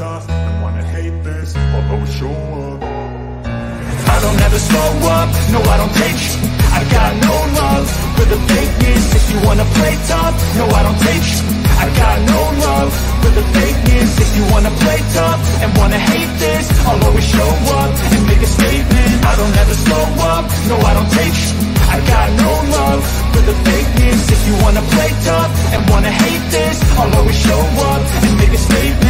tough and wanna hate this, I'll always oh, show up. I don't ever slow up, no I don't take sh I got no love for the fakeness. If you wanna play tough, no I don't take sh I got no love for the fakeness. If you wanna play tough and wanna hate this I'll always show up and make a statement. I don't ever slow up, no I don't take sh I got no love for the fakeness. If you wanna play tough and wanna hate this I'll always show up and make a statement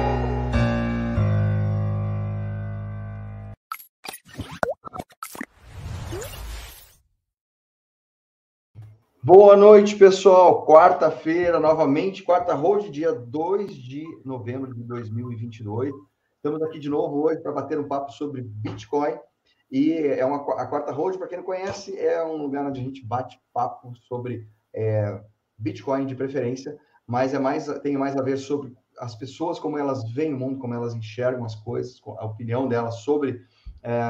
Boa noite, pessoal. Quarta-feira, novamente, quarta road, dia 2 de novembro de 2022. Estamos aqui de novo hoje para bater um papo sobre Bitcoin. E é uma, a quarta road, para quem não conhece, é um lugar onde a gente bate papo sobre é, Bitcoin de preferência, mas é mais, tem mais a ver sobre as pessoas, como elas veem o mundo, como elas enxergam as coisas, a opinião delas sobre é,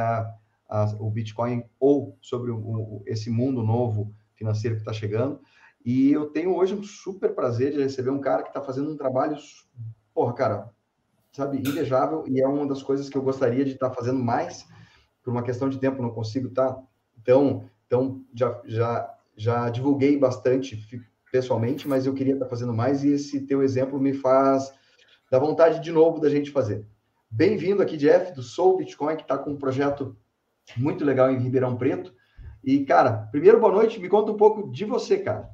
a, o Bitcoin ou sobre o, o, esse mundo novo financeiro que está chegando. E eu tenho hoje um super prazer de receber um cara que está fazendo um trabalho, porra, cara, sabe, invejável, e é uma das coisas que eu gostaria de estar tá fazendo mais, por uma questão de tempo, não consigo estar. Tá? Então, então já, já, já divulguei bastante pessoalmente, mas eu queria estar tá fazendo mais, e esse teu exemplo me faz dar vontade de novo da gente fazer. Bem-vindo aqui, Jeff, do Soul Bitcoin, que está com um projeto muito legal em Ribeirão Preto. E, cara, primeiro, boa noite. Me conta um pouco de você, cara.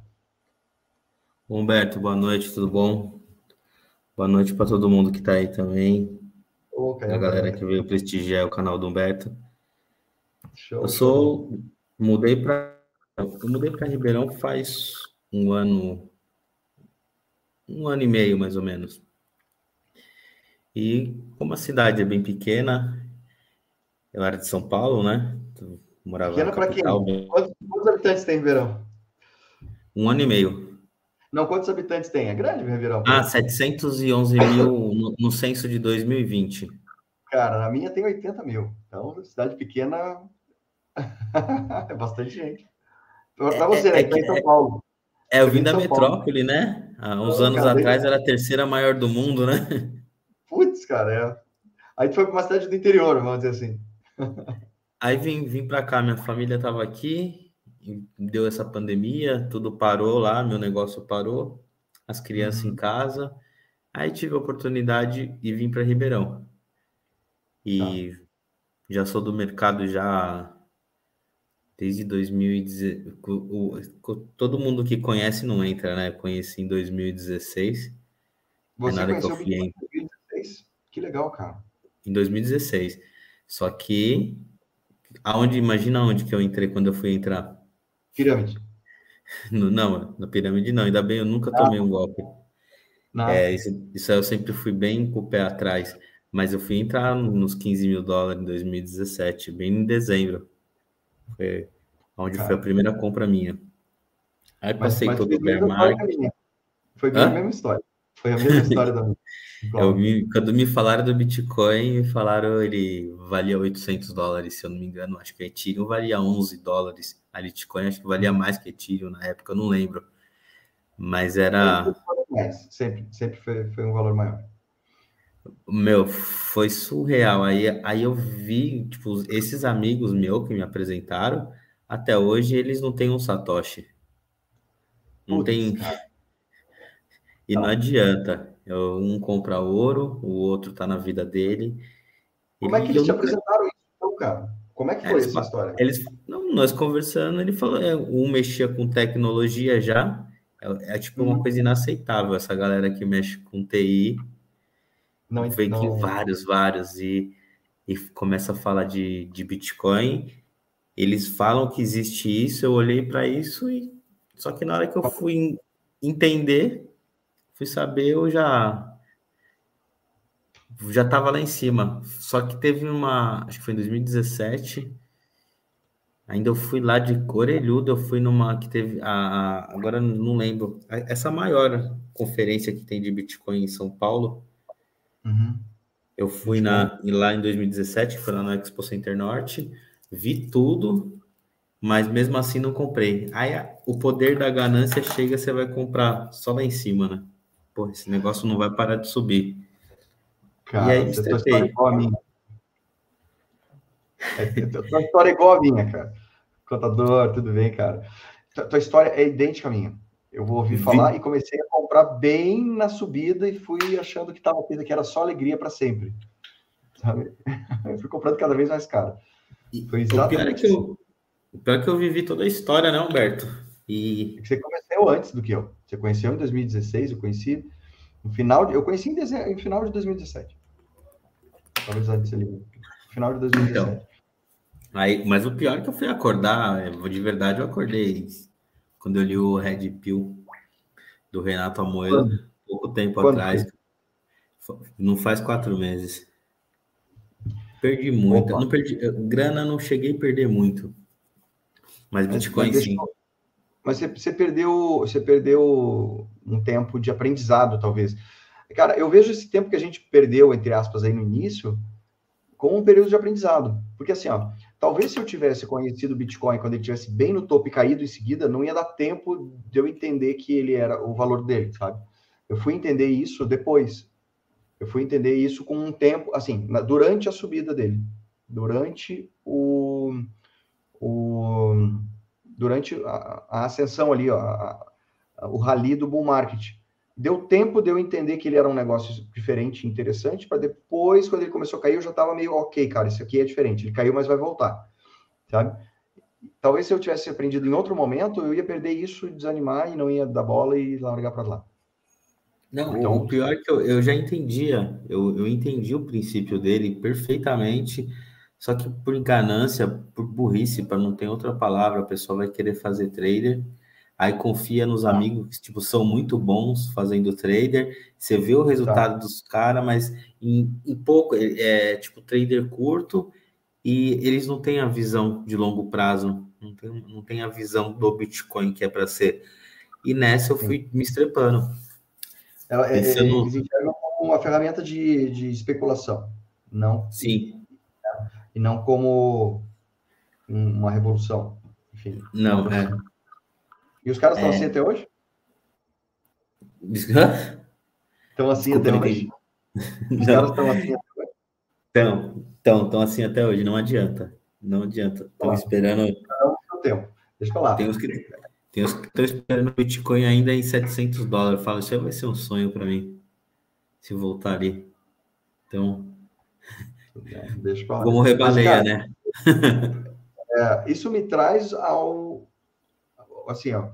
Humberto, boa noite, tudo bom? Boa noite para todo mundo que está aí também. Cara, a galera que veio prestigiar o canal do Humberto. Show, eu sou. Show. Mudei para. Eu mudei para Ribeirão faz um ano. Um ano e meio, mais ou menos. E como a cidade é bem pequena, eu era de São Paulo, né? Morava Pequena para quem? Quantos, quantos, habitantes tem Ribeirão? Um ano e meio. Não, quantos habitantes tem? É grande Ribeirão? Ah, 711 mil no, no censo de 2020. Cara, na minha tem 80 mil. Então, cidade pequena é bastante gente. Para você, é, né? É, que, em São é Paulo. É, eu vim da metrópole, Paulo. né? Há uns anos cara, atrás era a terceira maior do mundo, né? Putz, cara, é. Aí tu foi para uma cidade do interior, vamos dizer assim. Aí vim, vim para cá, minha família estava aqui, deu essa pandemia, tudo parou lá, meu negócio parou, as crianças uhum. em casa. Aí tive a oportunidade e vim para Ribeirão. E tá. já sou do mercado já desde 2016. Todo mundo que conhece não entra, né? Conheci em 2016. Você é conheceu que em 2016? Que legal, cara. Em 2016. Só que Aonde, imagina onde que eu entrei quando eu fui entrar? Pirâmide. No, não, na pirâmide não, ainda bem, eu nunca tomei um golpe. É, isso, isso eu sempre fui bem com o pé atrás, mas eu fui entrar nos 15 mil dólares em 2017, bem em dezembro. Foi onde Cara. foi a primeira compra minha. Aí passei mas todo o bear market. Foi bem a mesma história. Foi a mesma história da Eu vi, quando me falaram do Bitcoin, me falaram ele valia 800 dólares, se eu não me engano. Acho que a Ethereum valia 11 dólares. A Bitcoin acho que valia mais que Ethereum na época, eu não lembro. Mas era. Sempre, sempre foi, foi um valor maior. Meu, foi surreal. Aí, aí eu vi, tipo, esses amigos meus que me apresentaram, até hoje eles não têm um Satoshi. Não Putz, tem. E não adianta. Um compra ouro, o outro tá na vida dele. Como é que eles te apresentaram isso, então, cara? Como é que foi essa história? Eles, não, nós conversando, ele falou, é, um mexia com tecnologia já, é, é tipo uma uhum. coisa inaceitável, essa galera que mexe com TI, não, vem não... que vários, vários, e, e começa a falar de, de Bitcoin, eles falam que existe isso, eu olhei para isso, e só que na hora que eu fui entender, fui saber, eu já já estava lá em cima. Só que teve uma, acho que foi em 2017, Ainda eu fui lá de Corelhudo, eu fui numa que teve a, agora não lembro, essa maior conferência que tem de Bitcoin em São Paulo. Uhum. Eu fui na, lá em 2017, foi lá no Expo Center Norte, vi tudo, mas mesmo assim não comprei. Aí o poder da ganância chega, você vai comprar só lá em cima, né? Pô, esse negócio não vai parar de subir. Cara, e aí, você tá igual a minha. É, tua história é igual a minha, cara. Contador, tudo bem, cara? Tua história é idêntica à minha. Eu vou ouvir falar e comecei a comprar bem na subida e fui achando que estava que era só alegria para sempre. Sabe? Eu fui comprando cada vez mais caro. Foi exatamente o pior, é que eu, o pior é que eu vivi toda a história, né, Humberto? E... Você conheceu antes do que eu. Você conheceu em 2016, eu conheci no final de, eu conheci em, dezembro, em final de 2017. Talvez antes ali. Final de 2017. Então, aí, mas o pior é que eu fui acordar, de verdade eu acordei quando eu li o Red Pill do Renato Amoedo, pouco tempo Quando atrás. Não faz quatro meses. Perdi muito. Não perdi, grana não cheguei a perder muito. Mas Bitcoin sim. Mas você, você, perdeu, você perdeu um tempo de aprendizado, talvez. Cara, eu vejo esse tempo que a gente perdeu, entre aspas, aí no início, como um período de aprendizado. Porque assim, ó, talvez se eu tivesse conhecido o Bitcoin quando ele estivesse bem no topo e caído em seguida, não ia dar tempo de eu entender que ele era o valor dele, sabe? Eu fui entender isso depois. Eu fui entender isso com um tempo, assim, na, durante a subida dele. Durante o. o durante a, a ascensão ali, ó, a, a, o rally do bull market deu tempo de eu entender que ele era um negócio diferente, interessante, para depois, quando ele começou a cair, eu já estava meio, ok, cara, isso aqui é diferente. Ele caiu, mas vai voltar, sabe? Talvez se eu tivesse aprendido em outro momento, eu ia perder isso, desanimar e não ia dar bola e largar para lá. Não, então, o pior é que eu, eu já entendia, eu, eu entendi o princípio dele perfeitamente, só que por ganância, por burrice, para não ter outra palavra, a pessoa vai querer fazer trader aí confia nos tá. amigos que tipo, são muito bons fazendo trader, você vê o resultado tá. dos caras, mas em, em, pouco, é, é tipo trader curto, e eles não têm a visão de longo prazo, não tem, não tem a visão do Bitcoin que é para ser. E nessa eu fui Sim. me estrepando. Ela, é, Pensando... Eles enxergam como uma ferramenta de, de especulação, não? Sim. E não como uma revolução. Enfim, não, é. E os caras estão é... assim até hoje? Estão assim Desculpa, até hoje? Os caras estão assim até hoje? Estão, estão, estão assim até hoje, não adianta. Não adianta. Estão esperando. Não, tempo. Deixa eu falar. Tem uns que tem uns que estão esperando o Bitcoin ainda em 700 dólares. Fala, isso vai ser um sonho para mim. Se voltar ali. Então. Deixa eu falar. Como rebaleia, né? é, isso me traz ao assim, ó,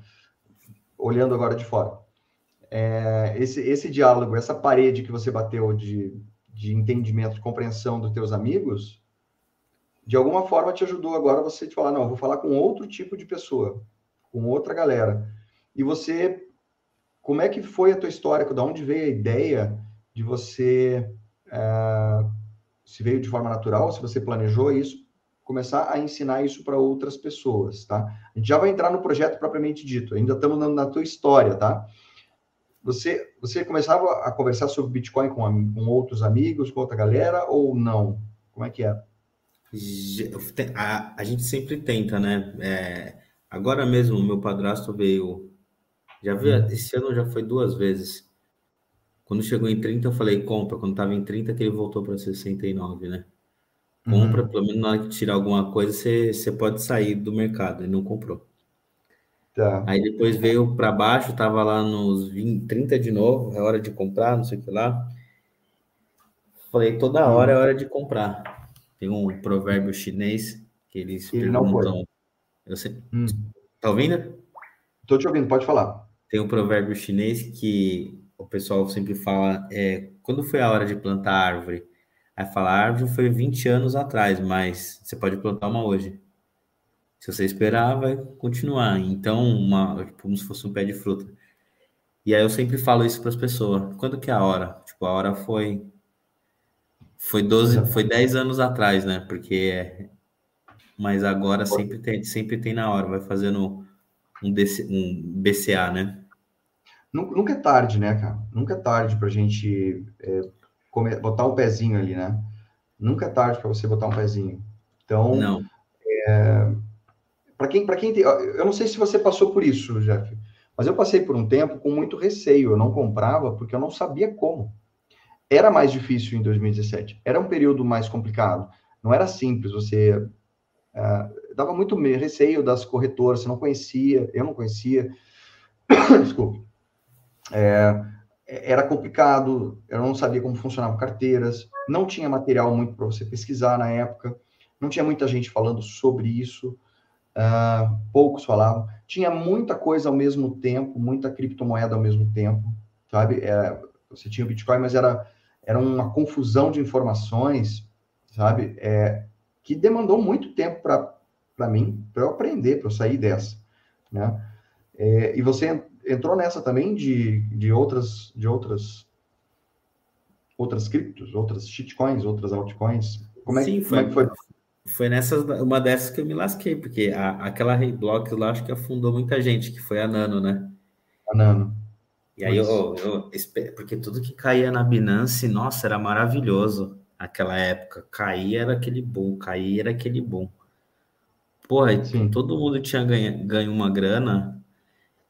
olhando agora de fora, é, esse, esse diálogo, essa parede que você bateu de, de entendimento, de compreensão dos teus amigos, de alguma forma te ajudou agora você te falar, não, vou falar com outro tipo de pessoa, com outra galera. E você, como é que foi a tua história? Da onde veio a ideia de você, é, se veio de forma natural, se você planejou isso? começar a ensinar isso para outras pessoas, tá? A gente já vai entrar no projeto propriamente dito, ainda estamos na, na tua história, tá? Você, você começava a conversar sobre Bitcoin com, com outros amigos, com outra galera, ou não? Como é que é? A, a gente sempre tenta, né? É, agora mesmo, meu padrasto veio. Já veio, hum. esse ano já foi duas vezes. Quando chegou em 30, eu falei compra. Quando estava em 30, que ele voltou para 69, né? compra, uhum. pelo menos na hora que tirar alguma coisa, você, você pode sair do mercado. Ele não comprou. Tá. Aí depois veio para baixo, tava lá nos 20, 30 de novo, é hora de comprar, não sei o que lá. Falei, toda hora é hora de comprar. Tem um provérbio chinês que eles Ele perguntam. Eu sei, hum. Tá ouvindo? Tô te ouvindo, pode falar. Tem um provérbio chinês que o pessoal sempre fala: é, quando foi a hora de plantar árvore? Aí fala, a árvore foi 20 anos atrás, mas você pode plantar uma hoje. Se você esperar, vai continuar. Então, uma, tipo, como se fosse um pé de fruta. E aí eu sempre falo isso para as pessoas. Quando que é a hora? Tipo, a hora foi foi 12, foi 10 anos atrás, né? Porque mas agora sempre tem, sempre tem na hora, vai fazendo um, DC, um BCA, né? Nunca é tarde, né, cara? Nunca é tarde para a gente é, botar um pezinho ali, né? Nunca é tarde para você botar um pezinho. Então, não. É, para quem, para quem tem, eu não sei se você passou por isso, Jeff, mas eu passei por um tempo com muito receio. Eu não comprava porque eu não sabia como. Era mais difícil em 2017. Era um período mais complicado. Não era simples. Você uh, dava muito receio das corretoras. Você não conhecia. Eu não conhecia. Desculpe. É, era complicado. Eu não sabia como funcionavam carteiras. Não tinha material muito para você pesquisar na época. Não tinha muita gente falando sobre isso. Uh, poucos falavam. Tinha muita coisa ao mesmo tempo, muita criptomoeda ao mesmo tempo, sabe? É, você tinha o Bitcoin, mas era, era uma confusão de informações, sabe? É, que demandou muito tempo para mim, para eu aprender, para eu sair dessa, né? É, e você entrou nessa também de, de outras de outras outras criptos, outras shitcoins, outras altcoins. Como é, Sim, foi, como é que foi? Foi nessas, uma dessas que eu me lasquei, porque a, aquela Reyblock lá acho que afundou muita gente, que foi a Nano, né? A Nano. E aí eu, eu, porque tudo que caía na Binance, nossa, era maravilhoso aquela época. Caía era aquele bom, caía era aquele bom. Porra, Sim. todo mundo tinha ganho, ganho uma grana.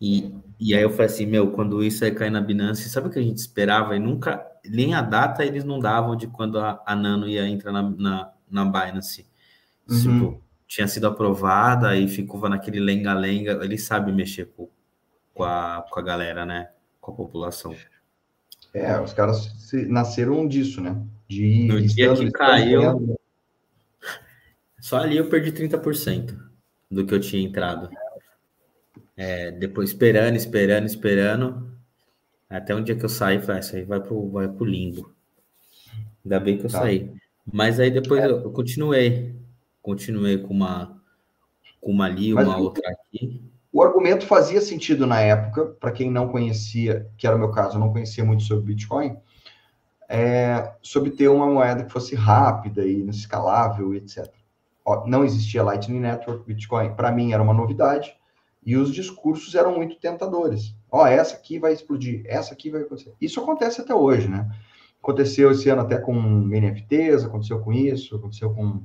E, e aí eu falei assim, meu, quando isso aí cair na Binance, sabe o que a gente esperava? E nunca, nem a data eles não davam de quando a, a Nano ia entrar na, na, na Binance. Uhum. Tipo, tinha sido aprovada e ficou naquele lenga-lenga. Ele sabe mexer com, com, a, com a galera, né? Com a população. É, os caras nasceram disso, né? De no dia que caiu. Só ali eu perdi 30% do que eu tinha entrado. É, depois esperando, esperando, esperando. Até um dia que eu saí, falei, ah, isso aí vai pro, vai pro limbo. Ainda bem que eu tá. saí. Mas aí depois é. eu continuei continuei com uma, com uma ali, Mas uma o, outra aqui. O argumento fazia sentido na época, para quem não conhecia, que era o meu caso, eu não conhecia muito sobre Bitcoin, é, sobre ter uma moeda que fosse rápida e escalável, etc. Ó, não existia Lightning Network, Bitcoin, para mim era uma novidade, e os discursos eram muito tentadores. Ó, essa aqui vai explodir, essa aqui vai acontecer. Isso acontece até hoje, né? Aconteceu esse ano até com NFTs, aconteceu com isso, aconteceu com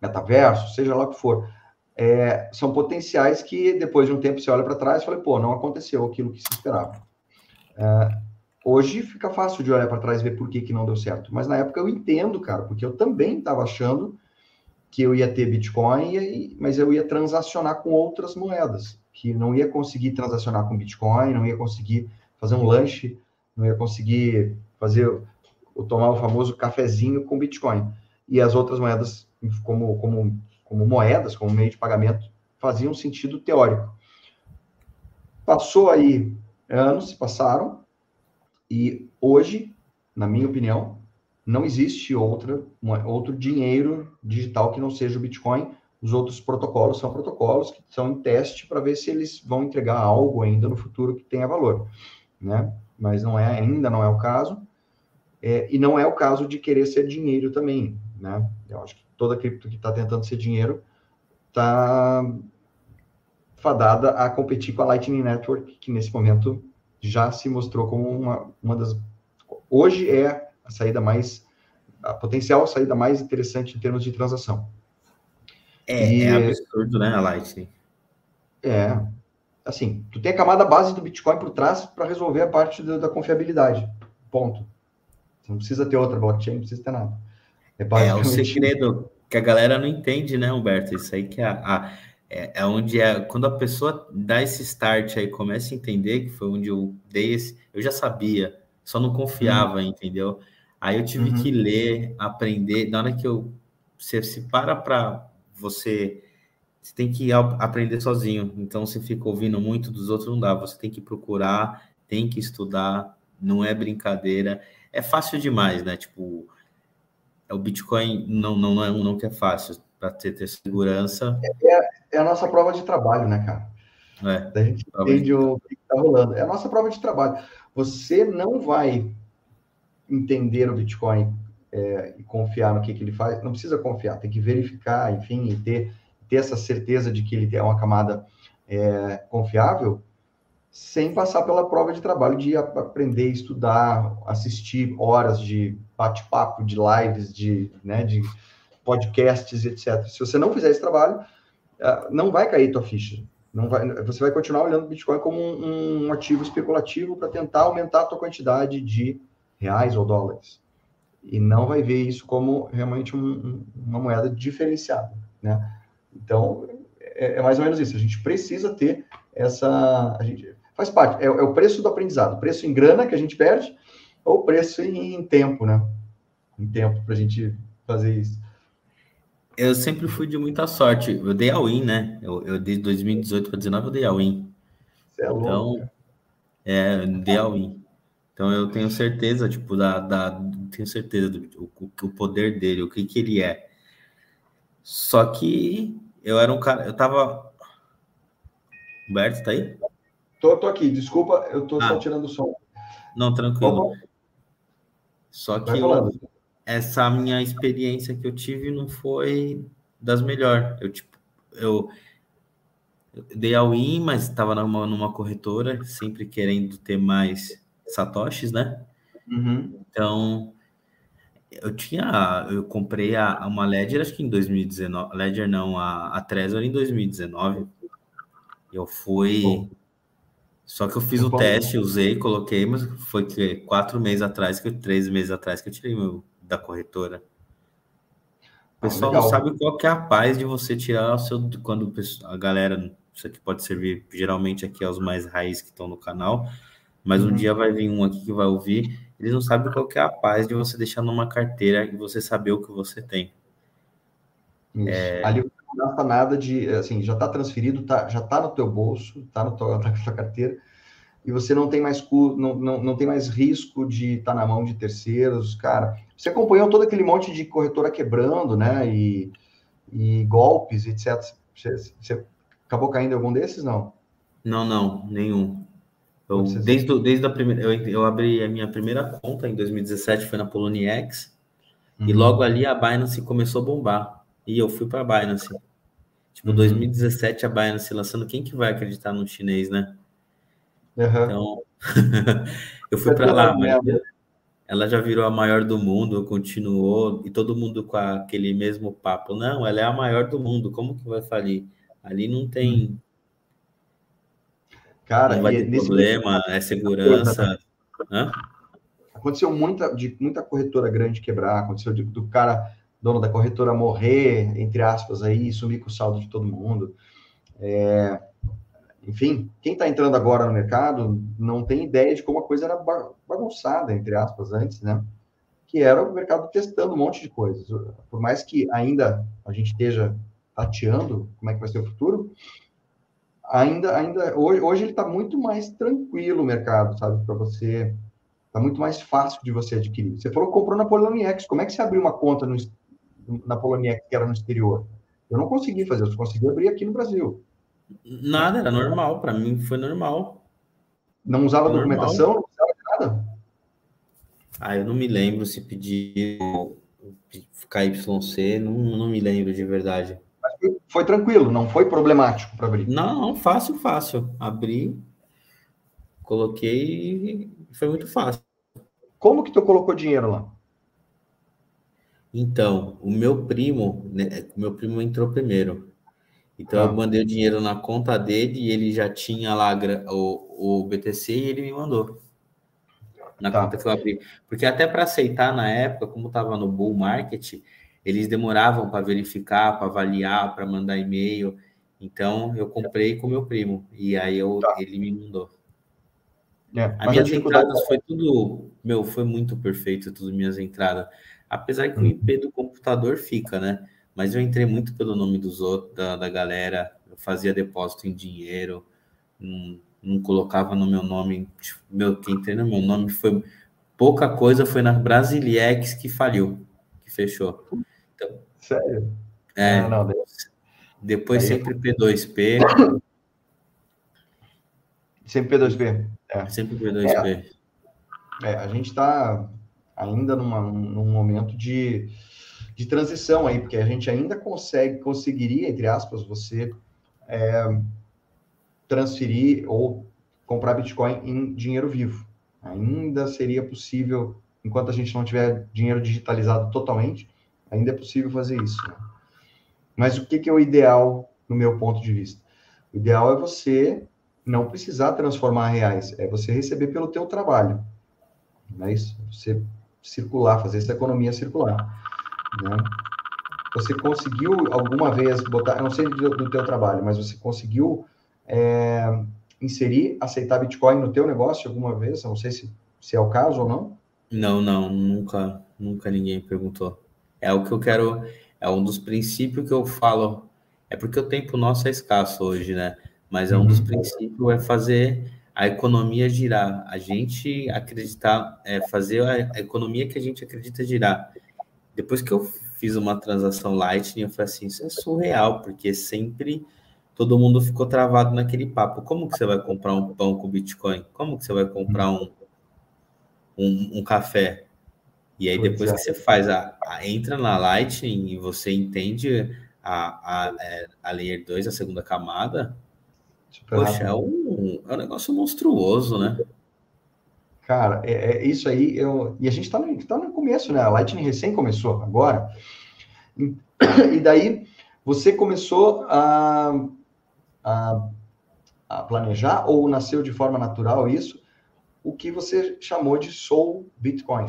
metaverso, seja lá o que for, é, são potenciais que depois de um tempo você olha para trás e fala, pô, não aconteceu aquilo que se esperava. É, hoje fica fácil de olhar para trás e ver por que, que não deu certo, mas na época eu entendo, cara, porque eu também estava achando que eu ia ter Bitcoin, e, mas eu ia transacionar com outras moedas, que não ia conseguir transacionar com Bitcoin, não ia conseguir fazer um lanche, não ia conseguir fazer, ou tomar o famoso cafezinho com Bitcoin. E as outras moedas como, como, como moedas, como meio de pagamento, faziam sentido teórico. Passou aí anos, se passaram, e hoje, na minha opinião, não existe outra, outro dinheiro digital que não seja o Bitcoin. Os outros protocolos são protocolos que são em teste para ver se eles vão entregar algo ainda no futuro que tenha valor, né? Mas não é ainda não é o caso, é, e não é o caso de querer ser dinheiro também, né? Eu acho que toda cripto que está tentando ser dinheiro está fadada a competir com a Lightning Network, que nesse momento já se mostrou como uma, uma das. Hoje é a saída mais. a potencial saída mais interessante em termos de transação. É, e, é absurdo, né, a Lightning? É. Assim, tu tem a camada base do Bitcoin por trás para resolver a parte da, da confiabilidade. Ponto. Você não precisa ter outra blockchain, não precisa ter nada. É, é, o segredo que a galera não entende, né, Humberto? Isso aí que é, a, é, é, onde é quando a pessoa dá esse start aí, começa a entender que foi onde eu dei esse, eu já sabia, só não confiava, uhum. entendeu? Aí eu tive uhum. que ler, aprender. Na hora que eu você se para para você você tem que aprender sozinho. Então você fica ouvindo muito dos outros não dá. Você tem que procurar, tem que estudar. Não é brincadeira. É fácil demais, né? Tipo, é o Bitcoin não, não, não é um não que é fácil para ter, ter segurança. É, é, a nossa prova de trabalho, né, cara? É, a gente entende o que está rolando. É a nossa prova de trabalho. Você não vai entender o Bitcoin é, e confiar no que, que ele faz, não precisa confiar, tem que verificar, enfim, e ter, ter essa certeza de que ele é uma camada é, confiável, sem passar pela prova de trabalho de aprender, estudar, assistir horas de bate-papo, de lives, de, né, de podcasts, etc. Se você não fizer esse trabalho, ah, não vai cair tua ficha. Não vai, você vai continuar olhando o Bitcoin como um, um ativo especulativo para tentar aumentar a tua quantidade de reais ou dólares. E não vai ver isso como realmente um, uma moeda diferenciada, né? Então, é, é, mais ou menos isso. A gente precisa ter essa... A gente, faz parte. É, é o preço do aprendizado. Preço em grana que a gente perde ou preço em, em tempo, né? Em tempo para a gente fazer isso. Eu sempre fui de muita sorte. Eu dei a win, né? Eu, eu desde 2018 para 2019 eu dei a win. Você é louco, então, é, eu dei a win. Então eu tenho certeza, tipo, da, da tenho certeza do o, o poder dele, o que que ele é. Só que eu era um cara, eu tava Humberto, tá aí? Tô, tô aqui, desculpa, eu tô ah. só tirando o som. Não, tranquilo. Só que eu, essa minha experiência que eu tive não foi das melhores. Eu, tipo, eu, eu dei ao in, mas estava numa, numa corretora, sempre querendo ter mais satoshis, né? Uhum. Então, eu tinha, eu comprei a, uma Ledger, acho que em 2019, Ledger não, a, a Trezor em 2019. Eu fui, só que eu fiz o teste, usei, coloquei, mas foi que quatro meses atrás, que três meses atrás que eu tirei meu da corretora. O pessoal ah, não sabe qual que é a paz de você tirar o seu. Quando a galera. Isso aqui pode servir geralmente aqui aos mais raiz que estão no canal, mas uhum. um dia vai vir um aqui que vai ouvir. Eles não sabem qual que é a paz de você deixar numa carteira e você saber o que você tem. É... Ali não gasta nada de, assim, já está transferido, tá, já está no teu bolso, está na tua carteira, e você não tem mais não, não, não tem mais risco de estar tá na mão de terceiros, cara. Você acompanhou todo aquele monte de corretora quebrando, né? E, e golpes, etc. Você, você, acabou caindo em algum desses, não? Não, não, nenhum. Eu, desde, desde a primeira, eu, eu abri a minha primeira conta em 2017, foi na Poloniex, uhum. e logo ali a Binance começou a bombar. E eu fui para a Binance. Tipo, uhum. 2017 a Binance lançando, quem que vai acreditar no chinês, né? Uhum. Então, eu fui para lá, mas ela já virou a maior do mundo, continuou, e todo mundo com aquele mesmo papo. Não, ela é a maior do mundo, como que vai falir? Ali não tem. Cara, não vai ter problema, é segurança. Hã? Aconteceu muita, de muita corretora grande quebrar, aconteceu de, do cara, dono da corretora, morrer, entre aspas, aí, sumir com o saldo de todo mundo. É, enfim, quem está entrando agora no mercado não tem ideia de como a coisa era bagunçada, entre aspas, antes, né? Que era o mercado testando um monte de coisas. Por mais que ainda a gente esteja tateando como é que vai ser o futuro, ainda, ainda hoje, hoje ele está muito mais tranquilo o mercado, sabe? Para você, está muito mais fácil de você adquirir. Você falou que comprou na Poloniex, como é que você abriu uma conta no, na Poloniex que era no exterior? Eu não consegui fazer, eu só consegui abrir aqui no Brasil. Nada, era normal. Para mim foi normal. Não usava normal. documentação? Não usava nada? Ah, eu não me lembro se pediu KYC, não, não me lembro de verdade. Foi, tranquilo, não foi problemático para abrir? Não, não, fácil, fácil. Abri, coloquei e foi muito fácil. Como que tu colocou dinheiro lá? Então, o meu primo, né, o meu primo entrou primeiro. Então eu tá. mandei o dinheiro na conta dele e ele já tinha lá o, o BTC e ele me mandou. Na tá. conta que eu abri. Porque até para aceitar na época, como estava no bull market, eles demoravam para verificar, para avaliar, para mandar e-mail. Então eu comprei com meu primo e aí eu, tá. ele me mandou. É, As minhas entradas foi tudo, meu, foi muito perfeito, tudo minhas entradas. Apesar que o IP uhum. do computador fica, né? mas eu entrei muito pelo nome dos outros, da, da galera, eu fazia depósito em dinheiro, não, não colocava no meu nome, tipo, meu, quem entrei no meu nome foi pouca coisa, foi na Brasiliex que faliu, que fechou. Então, Sério? É, não, não, depois Aí. sempre P2P. Sempre P2P. É. Sempre P2P. É, é a gente está ainda numa, num momento de, de transição aí, porque a gente ainda consegue, conseguiria, entre aspas, você é, transferir ou comprar Bitcoin em dinheiro vivo. Ainda seria possível, enquanto a gente não tiver dinheiro digitalizado totalmente, ainda é possível fazer isso. Né? Mas o que, que é o ideal, no meu ponto de vista? O ideal é você não precisar transformar reais, é você receber pelo teu trabalho. Não é isso? Você circular, fazer essa economia circular. Né? Você conseguiu alguma vez botar, não sei do, do teu trabalho, mas você conseguiu é, inserir, aceitar Bitcoin no teu negócio alguma vez? Não sei se, se é o caso ou não. Não, não, nunca, nunca ninguém perguntou. É o que eu quero, é um dos princípios que eu falo. É porque o tempo nosso é escasso hoje, né? Mas é um dos uhum. princípios é fazer a economia girar, a gente acreditar, é, fazer a, economia que a gente acredita girar. Depois que eu fiz uma transação Lightning, eu falei assim, isso é surreal, porque sempre todo mundo ficou travado naquele papo. Como que você vai comprar um pão com Bitcoin? Como que você vai comprar um, um, um café? E aí, depois que você faz a, a, entra na Lightning e você entende a, a, é, a Layer 2, a segunda camada, Super poxa, é um, é um negócio monstruoso, né? Cara, é, é, isso aí, eu, e a gente está no, tá no começo, né? A Lightning recém começou agora. E daí você começou a, a, a, planejar, ou nasceu de forma natural isso, o que você chamou de Soul Bitcoin.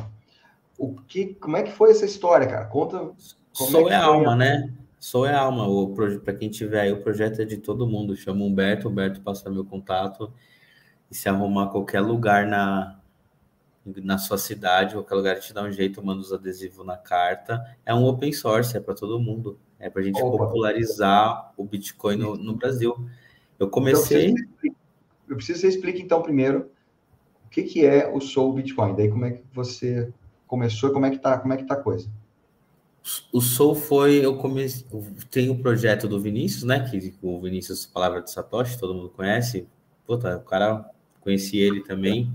O que, como é que foi essa história, cara? Conta. Soul é, é alma, a... né? Sou é alma. Para quem tiver aí, o projeto é de todo mundo. Chama Humberto, Humberto passa meu contato. E se arrumar qualquer lugar na, na sua cidade, qualquer lugar te dá um jeito, manda os adesivos na carta. É um open source, é para todo mundo. É para a gente Opa. popularizar o Bitcoin no, no Brasil. Eu comecei. Então, eu preciso que você explique, então, primeiro, o que, que é o Soul Bitcoin. Daí, como é que você começou e como é que tá, como é que tá a coisa? O Soul foi, eu comecei, tem o projeto do Vinícius, né, que o Vinícius Palavra de Satoshi, todo mundo conhece. Puta, o cara, conheci ele também.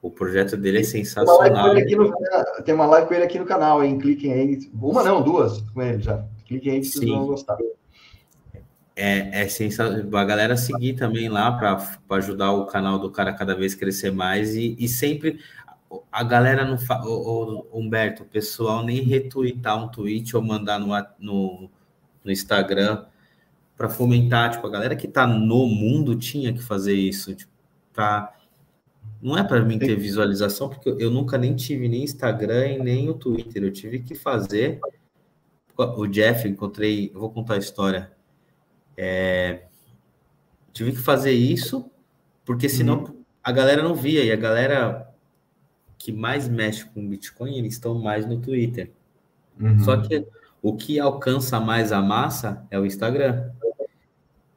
O projeto dele é sensacional. Tem uma, no, tem uma live com ele aqui no canal, hein? Cliquem aí. Uma não, duas com ele já. Cliquem aí que vocês vão gostar. É, é sensacional. A galera seguir também lá para ajudar o canal do cara cada vez crescer mais e, e sempre a galera não fala, Humberto, o pessoal nem retweetar um tweet ou mandar no, no, no Instagram para fomentar, tipo, a galera que tá no mundo tinha que fazer isso, tipo, pra, não é para mim ter visualização, porque eu, eu nunca nem tive nem Instagram e nem o Twitter, eu tive que fazer, o Jeff, encontrei, vou contar a história, é, tive que fazer isso, porque senão uhum. a galera não via, e a galera que mais mexe com Bitcoin, eles estão mais no Twitter. Uhum. Só que o que alcança mais a massa é o Instagram.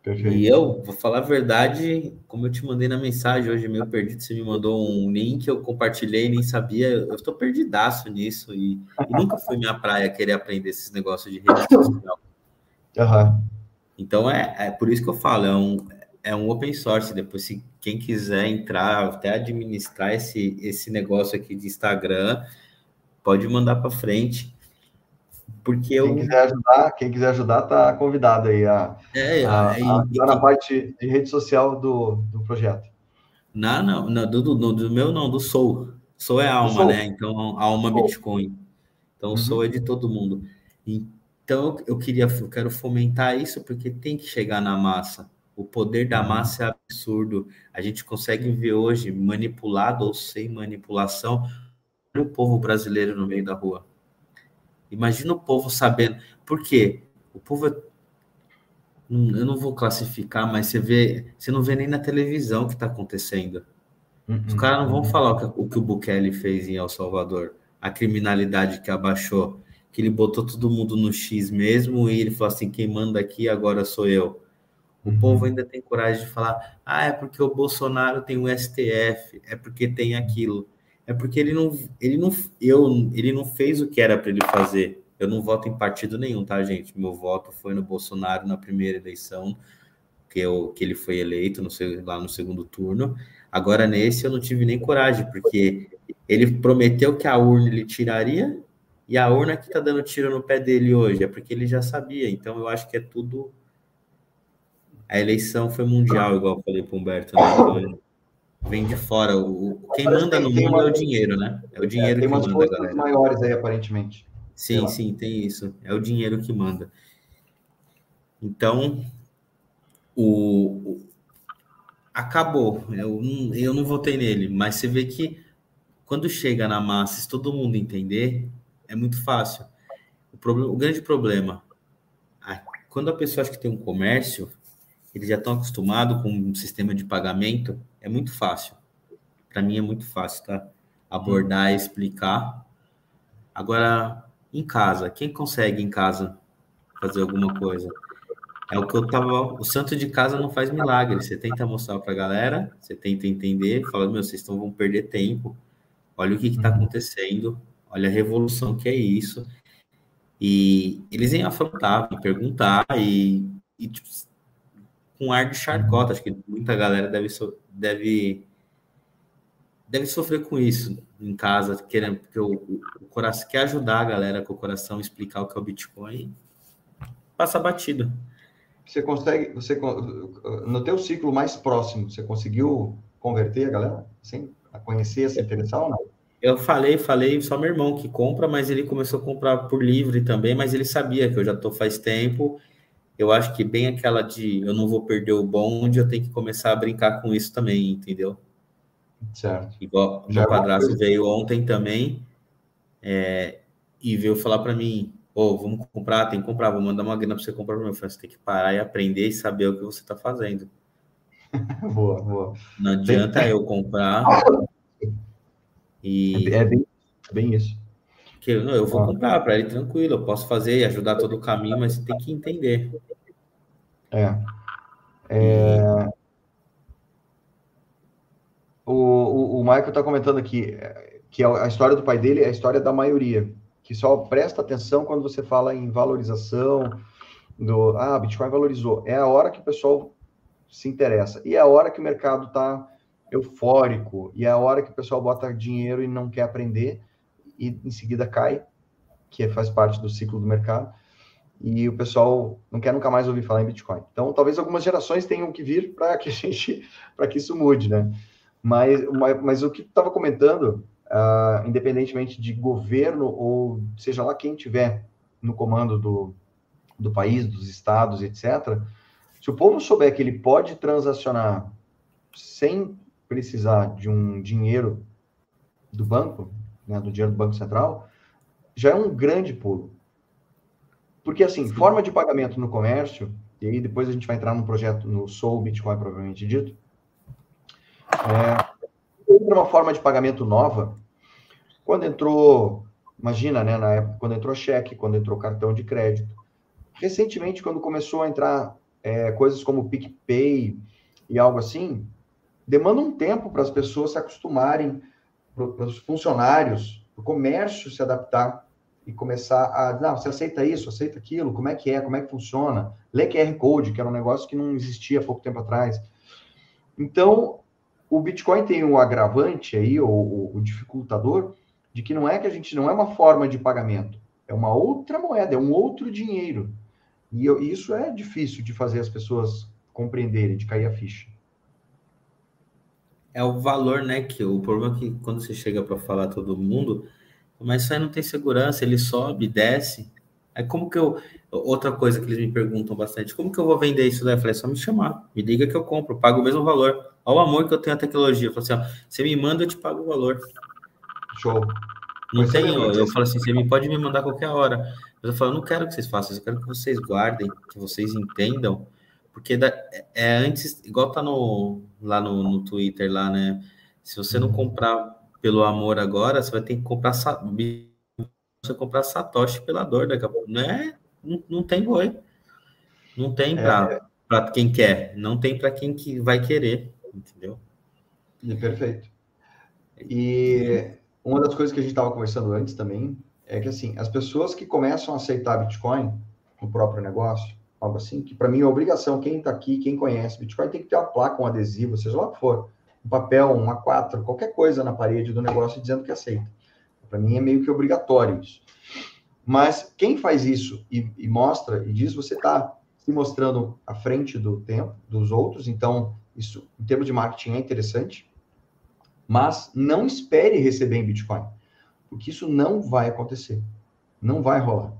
Perfeito. E eu, vou falar a verdade, como eu te mandei na mensagem hoje, meio perdido, você me mandou um link, eu compartilhei, nem sabia, eu estou perdidaço nisso e, e, nunca foi minha praia querer aprender esses negócios de rede social. Uhum. Então é, é por isso que eu falo, é um, é um open source. Depois, se quem quiser entrar, até administrar esse, esse negócio aqui de Instagram, pode mandar para frente. Porque eu... Quem quiser ajudar, quem quiser ajudar, tá convidado aí a, é, a, a, a, na parte de rede social do, do projeto. Não, não, não do, do, do meu não, do Soul. Soul é alma, Soul. né? Então, alma Soul. Bitcoin. Então, uhum. Soul é de todo mundo. Então, eu queria, eu quero fomentar isso porque tem que chegar na massa. O poder da uhum. massa é absurdo. A gente consegue ver hoje, manipulado ou sem manipulação, o povo brasileiro no meio da rua. Imagina o povo sabendo. Por quê? O povo é... Eu não vou classificar, mas você vê, você não vê nem na televisão o que está acontecendo. Uhum. Os caras não vão falar o que, o que o Bukele fez em El Salvador, a criminalidade que abaixou, que ele botou todo mundo no X mesmo e ele falou assim: quem manda aqui agora sou eu. O uhum. povo ainda tem coragem de falar: ah, é porque o Bolsonaro tem o STF, é porque tem aquilo. É porque ele não, ele não, eu, ele não fez o que era para ele fazer. Eu não voto em partido nenhum, tá, gente? Meu voto foi no Bolsonaro na primeira eleição, que, eu, que ele foi eleito no, lá no segundo turno. Agora, nesse, eu não tive nem coragem, porque ele prometeu que a urna ele tiraria, e a urna que tá dando tiro no pé dele hoje é porque ele já sabia. Então, eu acho que é tudo. A eleição foi mundial, igual eu falei para o Humberto. Né? Então, vem de fora. O, quem manda no mundo é o dinheiro, né? É o dinheiro é, tem que manda. Tem umas maiores aí, aparentemente. Sim, sim, tem isso. É o dinheiro que manda. Então, o, o acabou. Eu, eu não votei nele, mas você vê que quando chega na massa, se todo mundo entender, é muito fácil. O, problema, o grande problema, quando a pessoa acha que tem um comércio, eles já estão acostumados com um sistema de pagamento, é muito fácil. Para mim é muito fácil, tá? Abordar e explicar. Agora, em casa, quem consegue em casa fazer alguma coisa? É o que eu tava. O santo de casa não faz milagre. Você tenta mostrar para a galera, você tenta entender, fala, meu, vocês estão vão perder tempo. Olha o que está acontecendo, olha a revolução que é isso. E eles iam afrontar, perguntar, e, e tipo, com ar de charcota. Acho que muita galera deve, deve, deve sofrer com isso em casa, querendo, porque o, o coração quer ajudar a galera com o coração, explicar o que é o Bitcoin, passa batido. Você consegue, você no teu ciclo mais próximo, você conseguiu converter a galera, assim, a conhecer, se interessar ou não? Eu falei, falei, só meu irmão que compra, mas ele começou a comprar por livre também, mas ele sabia que eu já tô faz tempo. Eu acho que bem aquela de eu não vou perder o bonde, eu tenho que começar a brincar com isso também, entendeu? Certo. Igual já meu é padrasto veio ontem também é, e veio falar para mim, ô, oh, vamos comprar, tem que comprar, vou mandar uma grana para você comprar para meu filho. Você tem que parar e aprender e saber o que você está fazendo. boa, boa. Não adianta tem... eu comprar e... É, é bem, bem isso. Que eu, não, eu vou ah. comprar para ele tranquilo, eu posso fazer e ajudar todo o caminho, mas você tem que entender. É. é... O, o, o Michael está comentando aqui que a história do pai dele é a história da maioria, que só presta atenção quando você fala em valorização, do ah, Bitcoin valorizou. É a hora que o pessoal se interessa. E é a hora que o mercado está eufórico, e é a hora que o pessoal bota dinheiro e não quer aprender, e em seguida cai, que faz parte do ciclo do mercado, e o pessoal não quer nunca mais ouvir falar em Bitcoin. Então, talvez algumas gerações tenham que vir para que a gente, para que isso mude, né? Mas, mas, mas o que estava comentando, uh, independentemente de governo ou seja lá quem tiver no comando do, do país, dos estados, etc., se o povo souber que ele pode transacionar sem precisar de um dinheiro do banco, né, do dinheiro do Banco Central, já é um grande pulo. Porque, assim, Sim. forma de pagamento no comércio, e aí depois a gente vai entrar num projeto no Soul Bitcoin, provavelmente dito, é, uma forma de pagamento nova, quando entrou, imagina, né, na época, quando entrou cheque, quando entrou cartão de crédito, recentemente, quando começou a entrar é, coisas como PicPay e algo assim, demanda um tempo para as pessoas se acostumarem, para os funcionários, para o comércio se adaptar e começar a, não, você aceita isso, aceita aquilo, como é que é, como é que funciona, lê QR Code, que era um negócio que não existia há pouco tempo atrás. Então, o Bitcoin tem o um agravante aí, o, o dificultador, de que não é que a gente não é uma forma de pagamento, é uma outra moeda, é um outro dinheiro. E eu, isso é difícil de fazer as pessoas compreenderem, de cair a ficha é o valor, né? Que o problema é que quando você chega para falar todo mundo, mas isso aí não tem segurança, ele sobe, desce. É como que eu. Outra coisa que eles me perguntam bastante, como que eu vou vender isso daí? Eu falei, é só me chamar, me diga que eu compro, eu pago o mesmo valor. Olha o amor que eu tenho à tecnologia. Eu falo assim, ó, você me manda, eu te pago o valor. Show. Não tem, eu, eu falo assim, você me pode me mandar qualquer hora. Mas eu falo, eu não quero que vocês façam, eu quero que vocês guardem, que vocês entendam porque da, é antes, igual tá no, lá no, no Twitter, lá, né? Se você não comprar pelo amor agora, você vai ter que comprar você comprar Satoshi pela dor daqui a pouco. Não, é, não, não tem boi. Não tem para é. quem quer, não tem para quem que vai querer, entendeu? É perfeito. E uma das coisas que a gente estava conversando antes também é que assim, as pessoas que começam a aceitar Bitcoin no próprio negócio, algo assim, que para mim é obrigação, quem está aqui, quem conhece Bitcoin, tem que ter uma placa, um adesivo, seja lá o que for, um papel, um A4, qualquer coisa na parede do negócio dizendo que aceita. Para mim é meio que obrigatório isso. Mas quem faz isso e, e mostra e diz, você está se mostrando à frente do tempo dos outros, então isso, em termos de marketing, é interessante. Mas não espere receber em Bitcoin, porque isso não vai acontecer. Não vai rolar.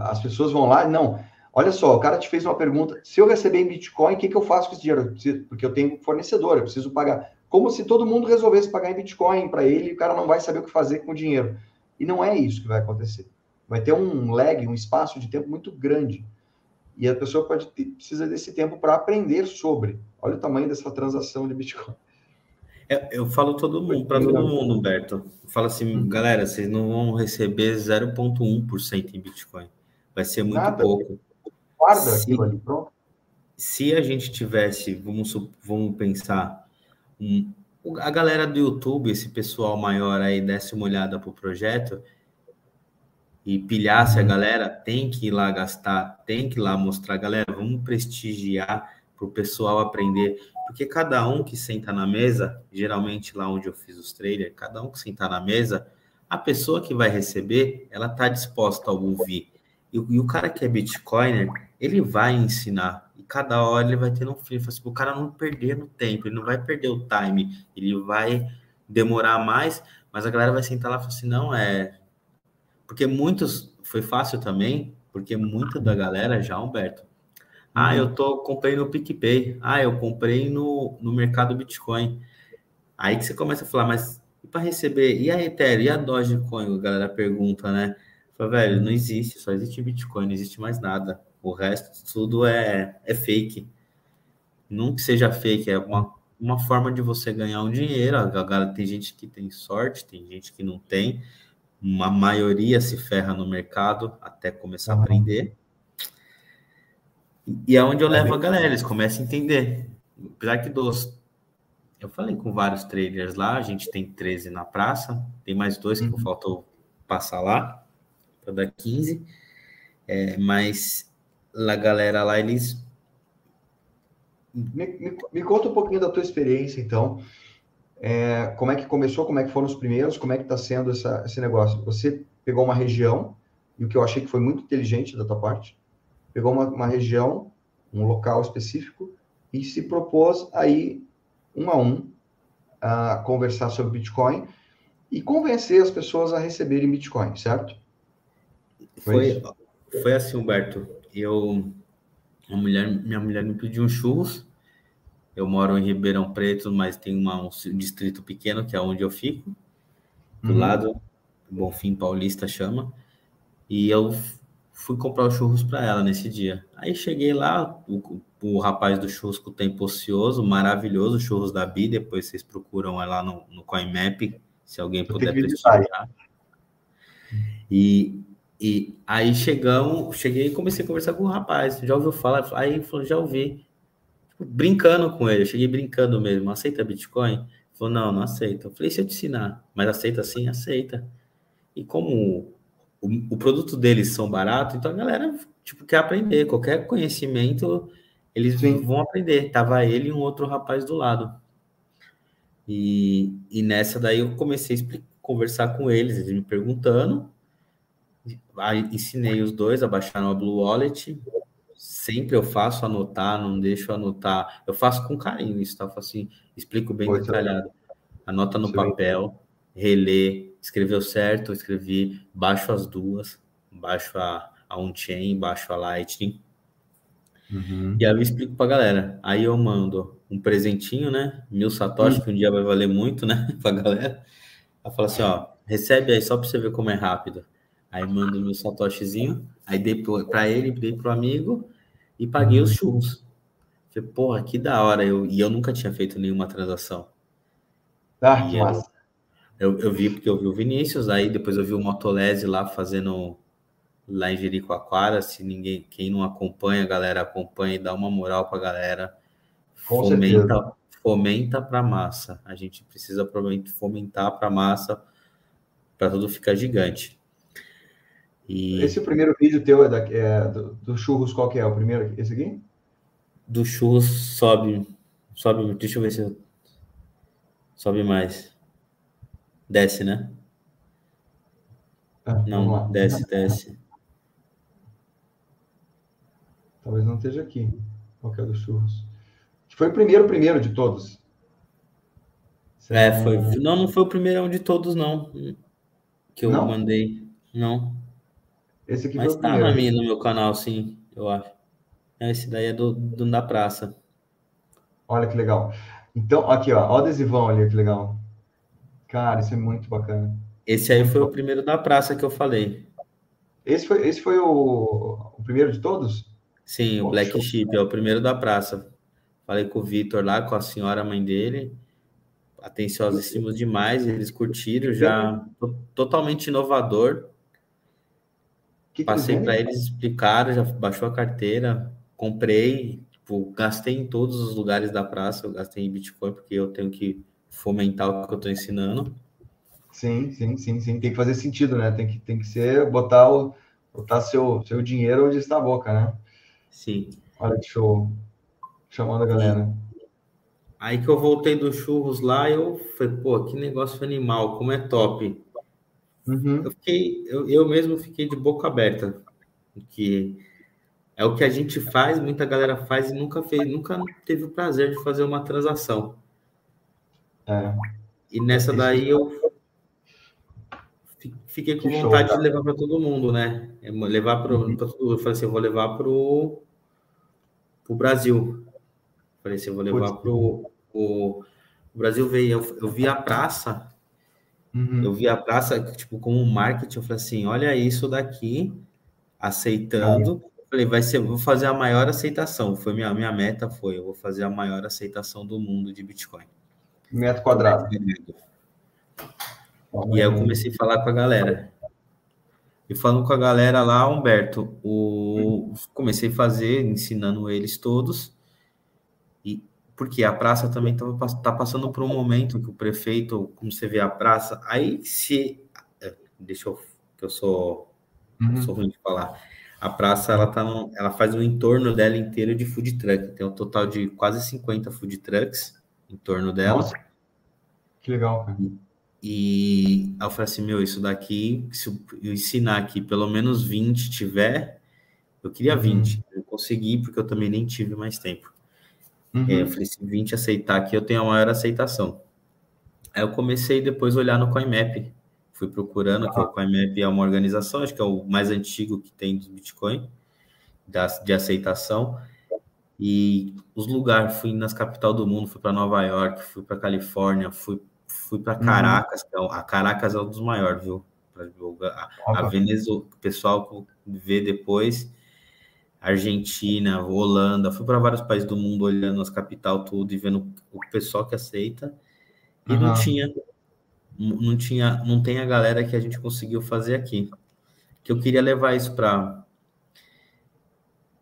As pessoas vão lá, não. Olha só, o cara te fez uma pergunta: se eu receber em Bitcoin, o que, que eu faço com esse dinheiro? Porque eu tenho fornecedor, eu preciso pagar. Como se todo mundo resolvesse pagar em Bitcoin para ele e o cara não vai saber o que fazer com o dinheiro. E não é isso que vai acontecer. Vai ter um lag, um espaço de tempo muito grande. E a pessoa pode ter, precisa desse tempo para aprender sobre. Olha o tamanho dessa transação de Bitcoin. Eu, eu falo todo mundo, para todo mundo, Humberto. Eu falo assim, hum. galera, vocês não vão receber 0,1% em Bitcoin. Vai ser muito Nada. pouco. Guarda se, aquilo ali, pronto. Se a gente tivesse, vamos, vamos pensar, um, a galera do YouTube, esse pessoal maior aí, desse uma olhada pro projeto e pilhasse a uhum. galera, tem que ir lá gastar, tem que ir lá mostrar, galera, vamos prestigiar para o pessoal aprender, porque cada um que senta na mesa, geralmente lá onde eu fiz os trailers, cada um que sentar na mesa, a pessoa que vai receber, ela está disposta a ouvir. E, e, o cara que é Bitcoiner, ele vai ensinar. E cada hora ele vai ter um frio. Assim, o cara não perder no tempo, ele não vai perder o time, ele vai demorar mais, mas a galera vai sentar lá e falar assim: não, é. Porque muitos. Foi fácil também, porque muita da galera já, Humberto. Ah, eu tô comprei no PicPay. Ah, eu comprei no, no mercado Bitcoin. Aí que você começa a falar, mas e para receber? E a Ethereum? E a Dogecoin? A galera pergunta, né? Fala, velho, não existe, só existe Bitcoin, não existe mais nada. O resto tudo é, é fake. Não que seja fake, é uma, uma forma de você ganhar um dinheiro. A galera tem gente que tem sorte, tem gente que não tem. Uma maioria se ferra no mercado até começar a aprender. E é onde eu levo a galera, eles começam a entender. Apesar que dos. Eu falei com vários traders lá, a gente tem 13 na praça, tem mais dois que uhum. faltou passar lá, para dar 15. É, mas a galera lá, eles. Me, me, me, conta um pouquinho da tua experiência, então. É, como é que começou, como é que foram os primeiros, como é que está sendo essa, esse negócio? Você pegou uma região, e o que eu achei que foi muito inteligente da tua parte, pegou uma, uma região, um local específico, e se propôs aí, um a um, a conversar sobre Bitcoin e convencer as pessoas a receberem Bitcoin, certo? Foi, foi, foi assim, Humberto. Eu, a mulher, minha mulher me pediu um churros. Eu moro em Ribeirão Preto, mas tem uma, um distrito pequeno que é onde eu fico, do uhum. lado, Bonfim Paulista chama. E eu fui comprar os churros para ela nesse dia. Aí cheguei lá, o, o rapaz do churros com o tempo ocioso, maravilhoso, churros da Bi, depois vocês procuram lá no, no CoinMap, se alguém puder prestigiar. E, e aí chegamos, cheguei e comecei a conversar com o rapaz, já ouviu falar? Aí ele falou, já ouvi. Tipo, brincando com ele, eu cheguei brincando mesmo, aceita Bitcoin? Ele falou, não, não aceita. Eu falei, se eu te ensinar, mas aceita sim? Aceita. E como o, o produto deles são baratos, então a galera tipo, quer aprender. Qualquer conhecimento, eles Sim. vão aprender. Tava ele e um outro rapaz do lado. E, e nessa daí eu comecei a explicar, conversar com eles, eles me perguntando. Ensinei os dois a baixar no Blue Wallet. Sempre eu faço anotar, não deixo anotar. Eu faço com carinho isso, tá? Eu faço assim, explico bem Foi detalhado. Anota no Sim. papel, relê, escreveu certo, escrevi, baixo as duas, baixo a, a on-chain, baixo a Lightning. Uhum. E aí eu explico pra galera. Aí eu mando um presentinho, né? Mil satoshi, uhum. que um dia vai valer muito, né? pra galera. Ela fala assim, ó, recebe aí só pra você ver como é rápido. Aí mando meu satoshizinho, aí dei pro, pra ele, dei pro amigo e paguei os churros. Falei, porra, que da hora. Eu, e eu nunca tinha feito nenhuma transação. Ah, que massa. Eu, eu vi porque eu vi o Vinícius, aí depois eu vi o Motolese lá fazendo lá em Jericoacoara. Se ninguém, quem não acompanha, a galera acompanha e dá uma moral para a galera. Com fomenta, certeza. fomenta para massa. A gente precisa fomentar para massa para tudo ficar gigante. E... Esse primeiro vídeo teu é, da, é do, do, churros, qual que é? O primeiro? Esse aqui? Do churros sobe, sobe, deixa eu ver se eu Sobe mais. Desce, né? Ah, não, desce, desce. Talvez não esteja aqui. Qual que é do churros? Foi o primeiro, primeiro de todos. É, foi. Não, não foi o primeiro de todos, não. Que eu Não? mandei. Não. Esse aqui Mas foi tá na minha, no meu canal, sim, eu acho. Esse daí é do, do da praça. Olha que legal. Então, aqui, ó, ó o adesivão ali, que legal. Cara, isso é muito bacana. Esse aí foi o primeiro da praça que eu falei. Esse foi, esse foi o, o primeiro de todos? Sim, o Black show. Sheep é o primeiro da praça. Falei com o Vitor lá, com a senhora mãe dele. Atenciosíssimos demais, eles curtiram já. to- Totalmente inovador. Que Passei para eles, explicaram, já baixou a carteira, comprei, tipo, gastei em todos os lugares da praça, eu gastei em Bitcoin, porque eu tenho que fomentar o que eu estou ensinando. Sim, sim, sim, sim. Tem que fazer sentido, né? Tem que, tem que ser, botar, o, botar seu, seu dinheiro onde está a boca, né? Sim. Olha que show. Chamando a galera. Aí que eu voltei dos churros lá, eu falei, pô, que negócio animal, como é top. Uhum. Eu fiquei, eu, eu mesmo fiquei de boca aberta, que é o que a gente faz, muita galera faz e nunca fez, nunca teve o prazer de fazer uma transação. É. E nessa daí eu fi- fiquei com Que show, vontade de levar para todo mundo, né? É, Levar para Uhum. todo. Eu falei assim, eu vou levar pro pro Brasil. Falei assim, eu vou levar o, o Brasil veio, eu, eu vi a praça Uhum. Eu vi a praça, tipo, como marketing, eu falei assim, olha isso daqui, aceitando. Falei, vai ser, vou fazer a maior aceitação. Foi minha, minha meta foi, eu vou fazer a maior aceitação do mundo de Bitcoin. Metro quadrado. E aí eu comecei a falar com a galera. E falando com a galera lá, Humberto, o... comecei a fazer, ensinando eles todos. E porque a praça também está passando por um momento que o prefeito, como você vê a praça, aí se. é, Deixa eu. que eu sou, eu Uhum. sou ruim de falar. A praça ela, tá no- ela faz um entorno dela inteiro de food truck. Tem um total de quase 50 food trucks em torno dela. Nossa. Que legal, cara. E aí eu falei assim, meu, isso daqui, se eu ensinar aqui pelo menos 20 tiver, eu queria Uhum. 20. Eu consegui, porque eu também nem tive mais tempo. Uhum. É, eu falei, se 20 aceitar aqui, eu tenho a maior aceitação. Aí eu comecei depois a olhar no CoinMap. Fui procurando, que o CoinMap é uma organização, acho que é o mais antigo que tem dos Bitcoin, da, de aceitação. E os lugares, fui nas capital do mundo, fui para Nova York, fui para Califórnia, fui, fui para Uhum. Caracas, que é o- a Caracas é um dos maiores, viu? A, a. Venezuela, o pessoal vê depois, Argentina, Holanda, fui para vários países do mundo olhando as capital tudo e vendo o pessoal que aceita. E não Aham. tinha, não tinha, não tem a galera que a gente conseguiu fazer aqui. Que eu queria levar isso para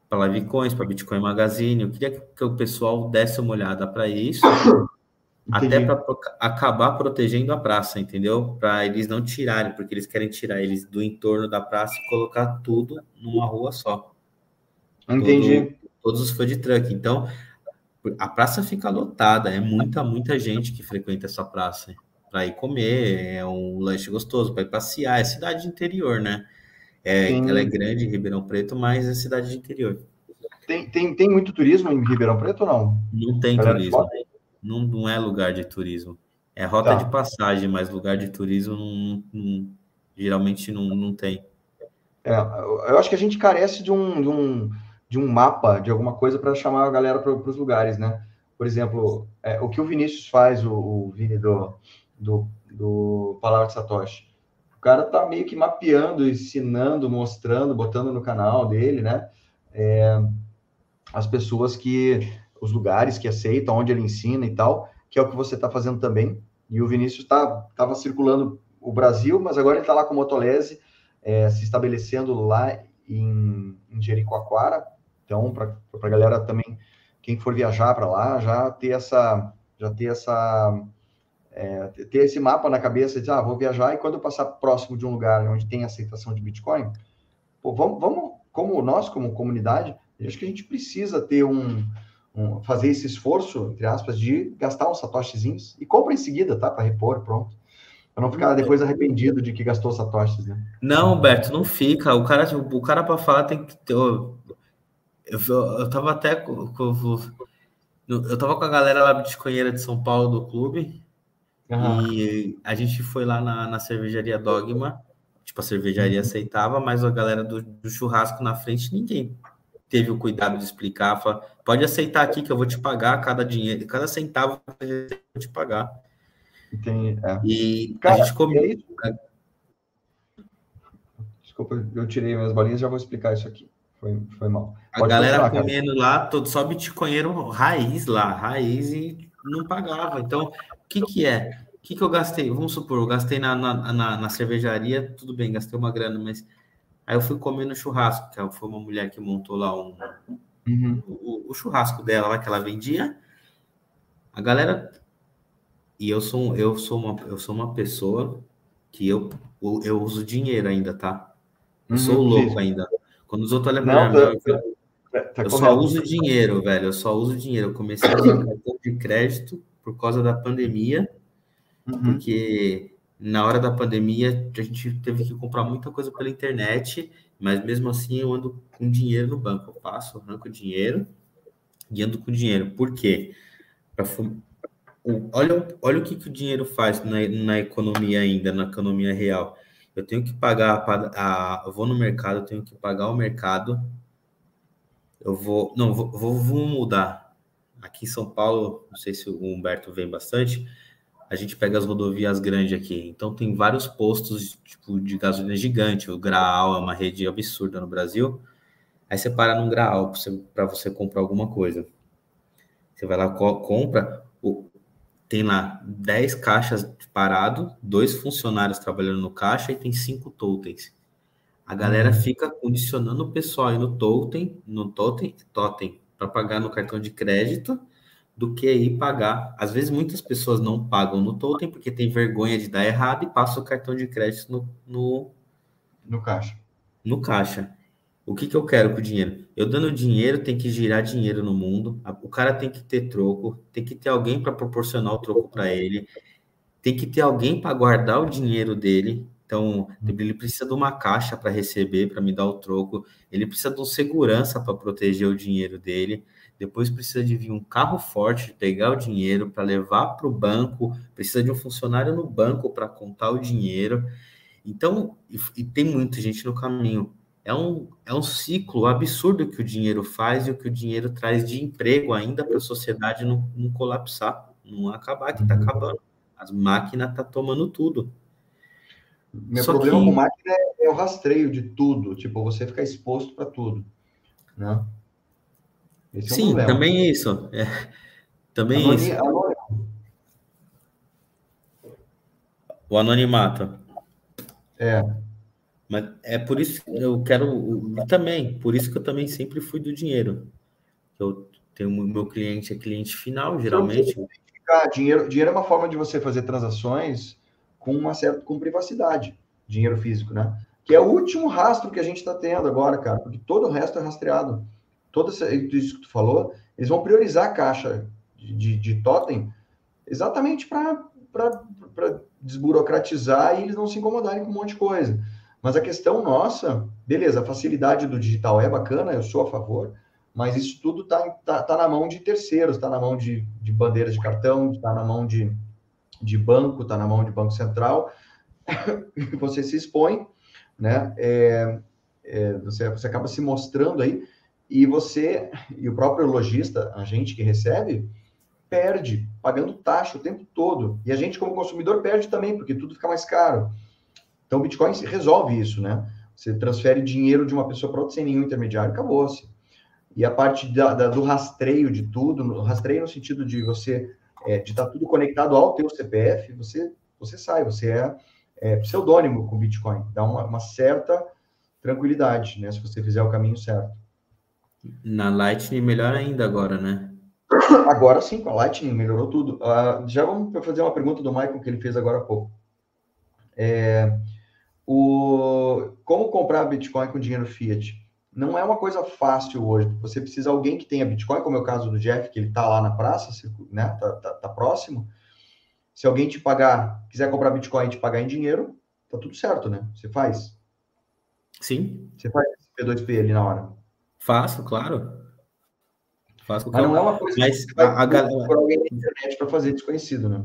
para Livecoins, para Bitcoin Magazine. Eu queria que, o pessoal desse uma olhada para isso, até Entendi. para acabar protegendo a praça, entendeu? Para eles não tirarem, porque eles querem tirar eles do entorno da praça e colocar tudo numa rua só. Entendi. Todos os food truck. Então, a praça fica lotada, é muita, muita gente que frequenta essa praça para ir comer, é um lanche gostoso, para ir passear, é cidade de interior, né? É, Sim. ela é grande, Ribeirão Preto, mas é cidade de interior. Tem, tem, tem muito turismo em Ribeirão Preto ou não? Não tem Galera turismo, não, não é lugar de turismo. É rota Tá. de passagem, mas lugar de turismo não, não- geralmente não, não tem. É, eu acho que a gente carece de um, de um, de um mapa, de alguma coisa para chamar a galera para os lugares, né? Por exemplo, é, o que o Vinícius faz, o, o Vini do, do, do Palavra de Satoshi. O cara tá meio que mapeando, ensinando, mostrando, botando no canal dele, né? É, as pessoas que, os lugares que aceitam, onde ele ensina e tal, que é o que você está fazendo também. E o Vinícius tá, circulando o Brasil, mas agora ele está lá com o Motolese, é, se estabelecendo lá em, em Jericoacoara. Então, para a galera também, quem for viajar para lá, já ter essa, já ter essa, é, ter esse mapa na cabeça de, ah, vou viajar e quando eu passar próximo de um lugar onde tem aceitação de Bitcoin, pô, vamos, vamos, como nós, como comunidade, acho que a gente precisa ter um, um, fazer esse esforço, entre aspas, de gastar uns satoshizinhos e compra em seguida, tá? Para repor, pronto. Para não ficar depois arrependido de que gastou satoshis, né? Não, Berto, não fica. O cara, o cara para falar tem que ter. Eu, eu, tava até. Eu tava com a galera lá de Conheira de São Paulo do clube. Uhum. E a gente foi lá na, na cervejaria Dogma. Tipo, a cervejaria uhum. aceitava, mas a galera do, do churrasco na frente, ninguém teve o cuidado de explicar, fala, pode aceitar aqui que eu vou te pagar cada dinheiro, cada centavo eu vou te pagar. Entendi. É. E Cara, a gente comeu. Desculpa, eu tirei minhas bolinhas, já vou explicar isso aqui. Foi, foi mal. Pode a galera comendo cara. lá, todo, só bitcoinheiro raiz lá, raiz e não pagava. Então, o que que é? O que que eu gastei? Vamos supor, eu gastei na, na, na, na cervejaria, tudo bem, gastei uma grana, mas Aí eu fui comer no churrasco, que foi uma mulher que montou lá um, uhum. o, o, churrasco dela lá que ela vendia. A galera e eu sou eu sou uma eu sou uma pessoa que eu eu uso dinheiro ainda, tá? Eu uhum, sou louco ainda. Quando os outros olham para mim, eu, tá, tá eu só uso dinheiro, velho. Eu só uso dinheiro. Eu comecei a usar cartão de crédito por causa da pandemia, uhum. porque na hora da pandemia, a gente teve que comprar muita coisa pela internet, mas mesmo assim eu ando com dinheiro no banco. Eu passo, arranco dinheiro e ando com dinheiro. Por quê? Pra, olha, olha o que, que o dinheiro faz na, na economia ainda, na economia real. Eu tenho que pagar, a, a, eu vou no mercado, eu tenho que pagar o mercado. Eu vou, não, vou, vou, vou mudar. Aqui em São Paulo, não sei se o Humberto vem bastante, a gente pega as rodovias grandes aqui. Então tem vários postos tipo, de gasolina gigante. O Graal é uma rede absurda no Brasil. Aí você para num Graal para você, você, comprar alguma coisa. Você vai lá, co compra, tem lá 10 caixas parado, dois funcionários trabalhando no caixa e tem cinco totens. A galera uhum. fica condicionando o pessoal aí no totem, no totem, totem para pagar no cartão de crédito do que ir pagar. Às vezes muitas pessoas não pagam no totem porque tem vergonha de dar errado e passa o cartão de crédito no, no, no caixa. No caixa. O que, que eu quero com o dinheiro? Eu dando dinheiro, tem que girar dinheiro no mundo. O cara tem que ter troco, tem que ter alguém para proporcionar o troco para ele, tem que ter alguém para guardar o dinheiro dele. Então, ele precisa de uma caixa para receber, para me dar o troco. Ele precisa de um segurança para proteger o dinheiro dele depois precisa de vir um carro forte, pegar o dinheiro para levar para o banco, precisa de um funcionário no banco para contar o dinheiro. Então, e, e, tem muita gente no caminho. É um, é um ciclo absurdo que o dinheiro faz e o que o dinheiro traz de emprego ainda para a sociedade não, não, colapsar, não acabar, que está uhum. acabando. As máquinas estão tá tomando tudo. Meu Só problema que... com máquina é, é o rastreio de tudo, tipo, você ficar exposto para tudo. Né? Esse Sim, é um também é isso. É, também Anoni isso. O anonimato. É. Mas é por isso que eu quero também, por isso que eu também sempre fui do dinheiro. Eu tenho o meu cliente é cliente final, geralmente. Dinheiro, dinheiro é uma forma de você fazer transações com uma certa com privacidade, dinheiro físico, né? Que é o último rastro que a gente está tendo agora, cara, porque todo o resto é rastreado todo isso que tu falou, eles vão priorizar a caixa de, de, de totem exatamente para desburocratizar e eles não se incomodarem com um monte de coisa. Mas a questão nossa, beleza, a facilidade do digital é bacana, eu sou a favor, mas isso tudo está tá, tá na mão de terceiros, está na mão de, de bandeiras de cartão, está na mão de, de banco, está na mão de banco central. você se expõe, né? É, é, você, você acaba se mostrando aí e você, e o próprio lojista, a gente que recebe, perde, pagando taxa o tempo todo. E a gente, como consumidor, perde também, porque tudo fica mais caro. Então, o Bitcoin resolve isso, né? Você transfere dinheiro de uma pessoa para outra sem nenhum intermediário, acabou-se. E a parte da, da, do rastreio de tudo, rastreio no sentido de você, é, de estar tá tudo conectado ao teu CPF, você, você sai, você é, é pseudônimo com Bitcoin. Dá uma, uma certa tranquilidade, né? Se você fizer o caminho certo. Na Lightning melhor ainda agora, né? Agora sim, com a Lightning melhorou tudo. Uh, já vamos fazer uma pergunta do Michael que ele fez agora há pouco. É, o, como comprar Bitcoin com dinheiro fiat? não é uma coisa fácil hoje. Você precisa de alguém que tenha Bitcoin, como é o caso do Jeff, que ele está lá na praça, né? Tá, tá, tá, próximo. Se alguém te pagar, quiser comprar Bitcoin e te pagar em dinheiro, tá tudo certo, né? Você faz. Sim. Você faz P2P ali na hora. Faço, claro. Faço mas não é uma coisa mas que vai a, a galera... por alguém na internet para fazer desconhecido, né?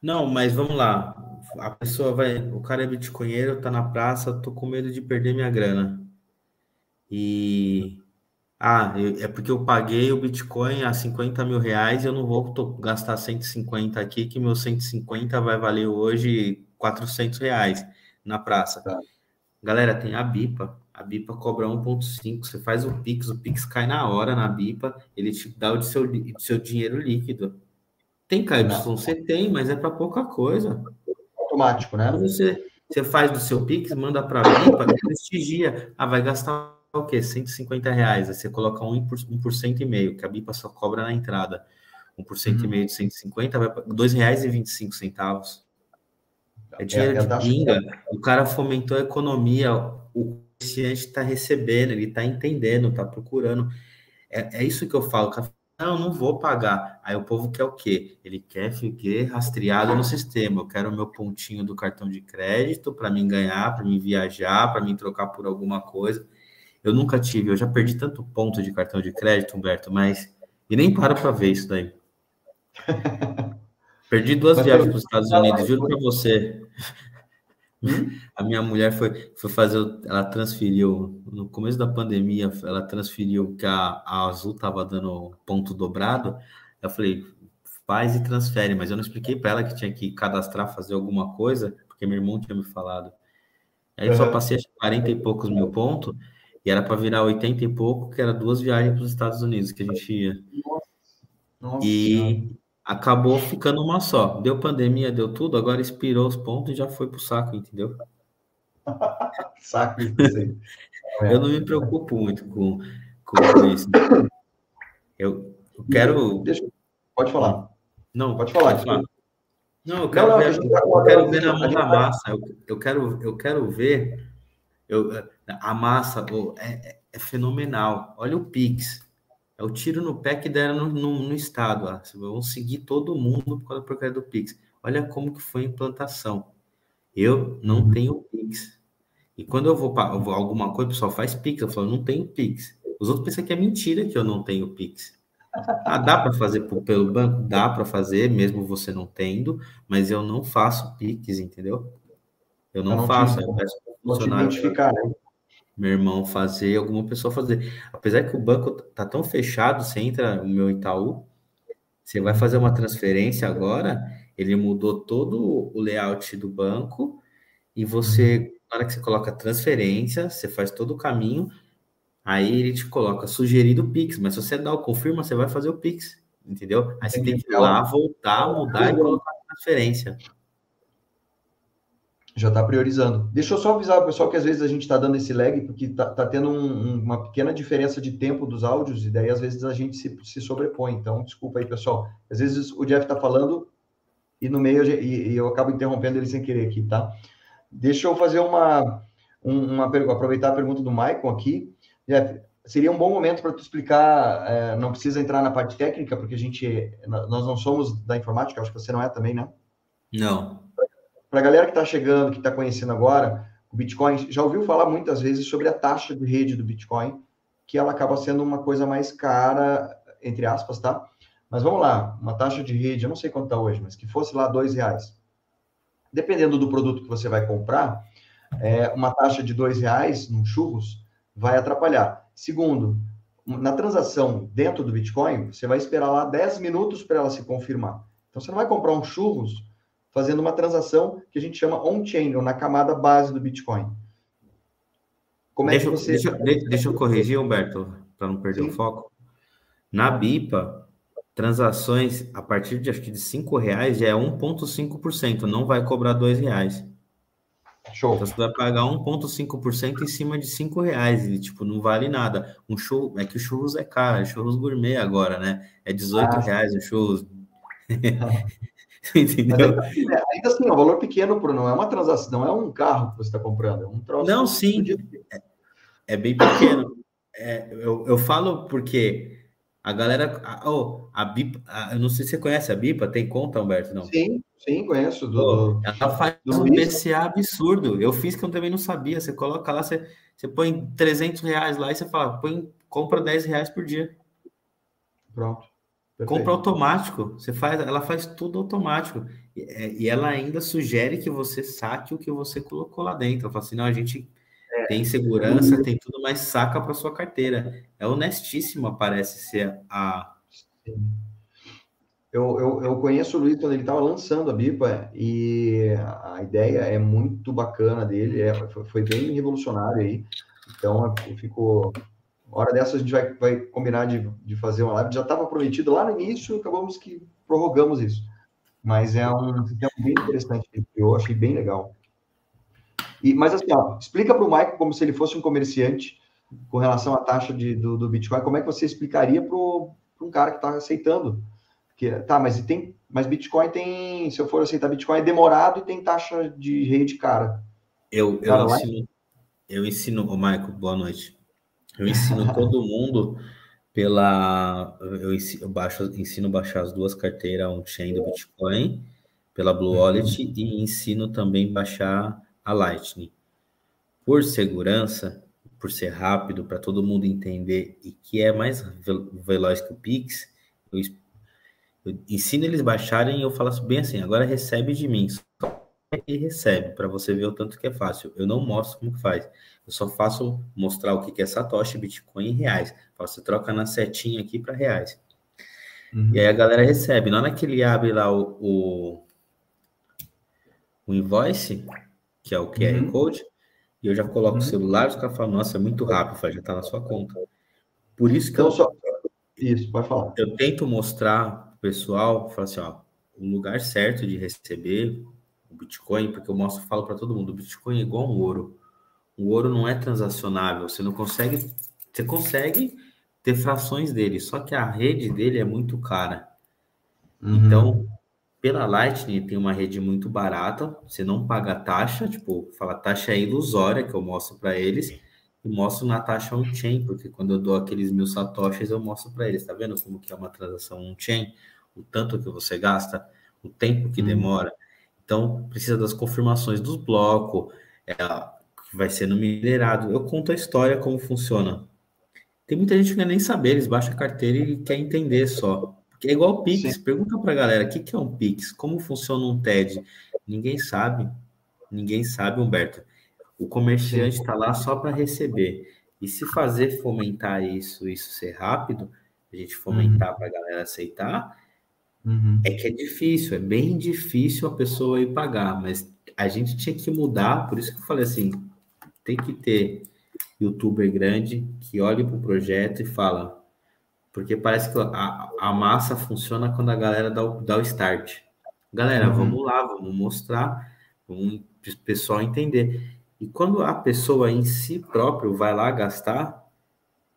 Não, mas vamos lá. A pessoa vai, o cara é bitcoinheiro, tá na praça, tô com medo de perder minha grana. E ah, é porque eu paguei o Bitcoin a 50 mil reais e eu não vou gastar 150 aqui, que meu 150 vai valer hoje 400 reais na praça. Tá. Galera, tem a BIPA. A BIPA cobra 1,5. Você faz o Pix, o Pix cai na hora na BIPA, ele te dá o seu, seu dinheiro líquido. Tem KYC? Tem, mas é para pouca coisa. Automático, né? Você, você faz do seu Pix, manda para a BIPA, prestigia. Ah, vai gastar o quê? 150 reais. Aí você coloca 1%, e meio, que a BIPA só cobra na entrada. 1% uhum. e meio de 150 vai para R$ 2,25. É dinheiro é, de pinga. O cara fomentou a economia, o comerciante está recebendo, ele está entendendo, está procurando. É, é isso que eu falo. Não, não vou pagar. Aí o povo quer o quê? Ele quer ficar rastreado no sistema. Eu quero o meu pontinho do cartão de crédito para mim ganhar, para mim viajar, para mim trocar por alguma coisa. Eu nunca tive, eu já perdi tanto ponto de cartão de crédito, Humberto, mas. E nem paro para ver isso daí. Perdi duas viagens para os Estados Unidos, juro para você. Hum? A minha mulher foi, foi fazer, ela transferiu, no começo da pandemia, ela transferiu que a, a Azul estava dando ponto dobrado. Eu falei, faz e transfere, mas eu não expliquei para ela que tinha que cadastrar, fazer alguma coisa, porque meu irmão tinha me falado. Aí uhum. só passei 40 e poucos mil pontos, e era para virar 80 e pouco, que era duas viagens para os Estados Unidos que a gente ia. Nossa. E acabou ficando uma só. Deu pandemia, deu tudo, agora expirou os pontos e já foi pro saco, entendeu? saco, Eu não me preocupo muito com, com isso. Eu, eu quero. Deixa, pode falar. Não, pode falar. Pode falar. Não, eu quero não, ver, eu quero ver na mão da massa. Eu, eu, quero, eu quero ver. Eu, a massa é, é, é fenomenal. Olha o Pix. É o tiro no pé que deram no, no, no Estado. Ah, vão seguir todo mundo por causa da porcaria do Pix. Olha como que foi a implantação. Eu não uhum. tenho Pix. E quando eu vou para alguma coisa, o pessoal faz Pix. Eu falo, não tenho Pix. Os outros pensam que é mentira que eu não tenho Pix. Ah, dá para fazer pelo banco? Dá para fazer, mesmo você não tendo, mas eu não faço Pix, entendeu? Eu não, eu não faço. Te, eu peço funcionário. Identificar, né? Meu irmão fazer, alguma pessoa fazer. Apesar que o banco tá tão fechado, você entra no meu Itaú, você vai fazer uma transferência agora, ele mudou todo o layout do banco e você, na hora que você coloca transferência, você faz todo o caminho, aí ele te coloca sugerido Pix, mas se você dá o confirma, você vai fazer o Pix, entendeu? Aí você tem que ir lá, voltar, mudar e colocar a transferência já está priorizando. Deixa eu só avisar o pessoal que às vezes a gente está dando esse lag, porque está tá tendo um, uma pequena diferença de tempo dos áudios, e daí às vezes a gente se, se sobrepõe. Então, desculpa aí, pessoal. Às vezes o Jeff está falando e no meio e, e, eu acabo interrompendo ele sem querer aqui, tá? Deixa eu fazer uma, uma aproveitar a pergunta do Maicon aqui. Jeff, seria um bom momento para tu explicar, é, não precisa entrar na parte técnica, porque a gente, nós não somos da informática, acho que você não é também, né? Não. Para a galera que está chegando, que está conhecendo agora, o Bitcoin, já ouviu falar muitas vezes sobre a taxa de rede do Bitcoin, que ela acaba sendo uma coisa mais cara, entre aspas, tá? Mas vamos lá, uma taxa de rede, eu não sei quanto está hoje, mas que fosse lá dois reais. Dependendo do produto que você vai comprar, é, uma taxa de dois reais num churros vai atrapalhar. Segundo, na transação dentro do Bitcoin, você vai esperar lá 10 minutos para ela se confirmar. Então, você não vai comprar um churros fazendo uma transação que a gente chama on-chain, ou na camada base do Bitcoin. Como deixa, é que você... deixa, deixa eu corrigir, Humberto, para não perder Sim. o foco. Na BIPA, transações a partir de acho que de cinco reais já é 1,5%, não vai cobrar dois reais. Show. Então você vai pagar 1,5% em cima de cinco reais e tipo não vale nada. Um show é que o churros é caro, é churros gourmet agora, né? É 18 ah, reais o churros. Entendeu? Assim, é, ainda assim, é um valor pequeno, por não é uma transação, não é um carro que você está comprando, é um troço. Não, sim. É, é, bem pequeno. É, eu, eu falo porque a galera. A, oh, a BIPA, a, eu não sei se você conhece a BIPA, tem conta, Humberto? Não? Sim, sim, conheço. Do, ela faz do um BCA absurdo. Eu fiz que eu também não sabia. Você coloca lá, você, você põe 300 reais lá e você fala, põe, compra 10 reais por dia. Pronto. Perfeito. Compra automático. Você faz, ela faz tudo automático. E, é, e, ela ainda sugere que você saque o que você colocou lá dentro. Ela fala assim: não, a gente é. tem segurança, tem tudo, mas saca para sua carteira. É honestíssimo, parece ser a. Eu, eu, eu conheço o Luiz quando ele estava lançando a BIPA e a ideia é muito bacana dele, é, foi bem revolucionário aí. Então, eu fico hora dessa a gente vai, vai combinar de, de fazer uma live. Já estava prometido lá no início, acabamos que prorrogamos isso. Mas é um sistema bem interessante eu achei bem legal. E, mas assim, ó, explica para o Michael como se ele fosse um comerciante com relação à taxa de, do, do Bitcoin, como é que você explicaria para um cara que está aceitando? Que, tá, mas tem, mas Bitcoin tem, se eu for aceitar Bitcoin, é demorado e tem taxa de rede cara. Eu, eu, ensino, eu ensino, o Michael, boa noite. Eu ensino todo mundo pela. Eu ensino, eu baixo, ensino baixar as duas carteiras on-chain do Bitcoin, pela Blue uhum. Wallet, uhum. e ensino também baixar a Lightning. Por segurança, por ser rápido, para todo mundo entender e que é mais veloz que o Pix, eu, eu ensino eles baixarem e eu falo bem assim: agora recebe de mim. Só e recebe, para você ver o tanto que é fácil. Eu não mostro como que faz. Eu só faço mostrar o que é Satoshi, Bitcoin em reais. Você troca na setinha aqui para reais. Uhum. E aí a galera recebe. Na hora que ele abre lá o, o, o invoice, que é o QR uhum. Code, e eu já coloco uhum. o celular, os caras falam, nossa, é muito rápido, já está na sua conta. Por isso que então, eu, só... Isso, pode falar. Eu tento mostrar pro pessoal, falar assim, ó, o lugar certo de receber o Bitcoin, porque eu mostro, falo para todo mundo, o Bitcoin é igual um ouro o ouro não é transacionável, você não consegue, você consegue ter frações dele, só que a rede dele é muito cara. Uhum. Então, pela Lightning tem uma rede muito barata, você não paga taxa, tipo, fala taxa é ilusória que eu mostro para eles e mostro na taxa on-chain, porque quando eu dou aqueles mil satoshis eu mostro para eles, tá vendo como que é uma transação on-chain, o tanto que você gasta, o tempo que uhum. demora. Então, precisa das confirmações dos blocos, é, que vai sendo minerado. Eu conto a história, como funciona. Tem muita gente que não quer nem saber, eles baixam a carteira e quer entender só. Porque é igual o Pix. Sim. Pergunta para a galera, o que, que é um Pix? Como funciona um TED? Ninguém sabe. Ninguém sabe, Humberto. O comerciante está lá só para receber. E se fazer fomentar isso, isso ser rápido, a gente fomentar uhum. para a galera aceitar, uhum. é que é difícil, é bem difícil a pessoa ir pagar, mas a gente tinha que mudar, por isso que eu falei assim, tem que ter youtuber grande que olhe para o projeto e fala. Porque parece que a, a massa funciona quando a galera dá o, dá o start. Galera, uhum. vamos lá, vamos mostrar, vamos o pessoal entender. E quando a pessoa em si próprio vai lá gastar,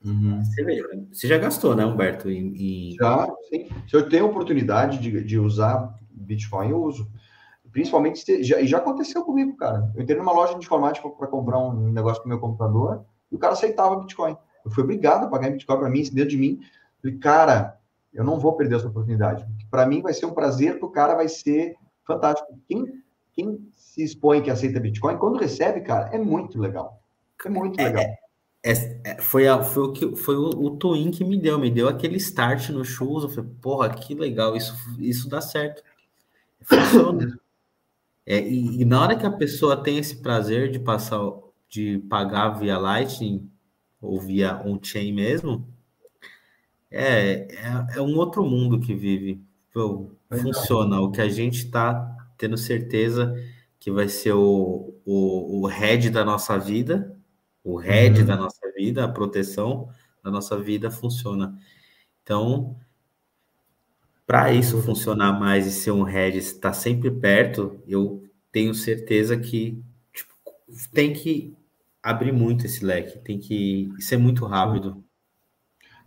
uhum. você, vê, você, já gastou, né, Humberto? Em, em... Já, sim. Se eu tenho oportunidade de, de usar Bitcoin, eu uso. Principalmente, se, já, já aconteceu comigo, cara. Eu entrei numa loja de informática para comprar um negócio para meu computador e o cara aceitava Bitcoin. Eu fui obrigado a pagar em Bitcoin para mim, dentro de mim. Falei, cara, eu não vou perder essa oportunidade. Para mim vai ser um prazer, para o cara vai ser fantástico. Quem, quem se expõe que aceita Bitcoin, quando recebe, cara, é muito legal. É muito é, legal. É, é, foi, a, foi, o que foi o, o Twin que me deu, me deu aquele start no shoes. Eu falei, porra, que legal, isso, isso dá certo. Funciona. É, e, e, na hora que a pessoa tem esse prazer de passar, de pagar via Lightning ou via on-chain mesmo, é, é, é, um outro mundo que vive. Pô, funciona. O que a gente está tendo certeza que vai ser o, o, o head da nossa vida, o head uhum. da nossa vida, a proteção da nossa vida funciona. Então, para isso funcionar mais e ser um head, estar sempre perto, eu tenho certeza que tipo, tem que abrir muito esse leque, tem que ser muito rápido.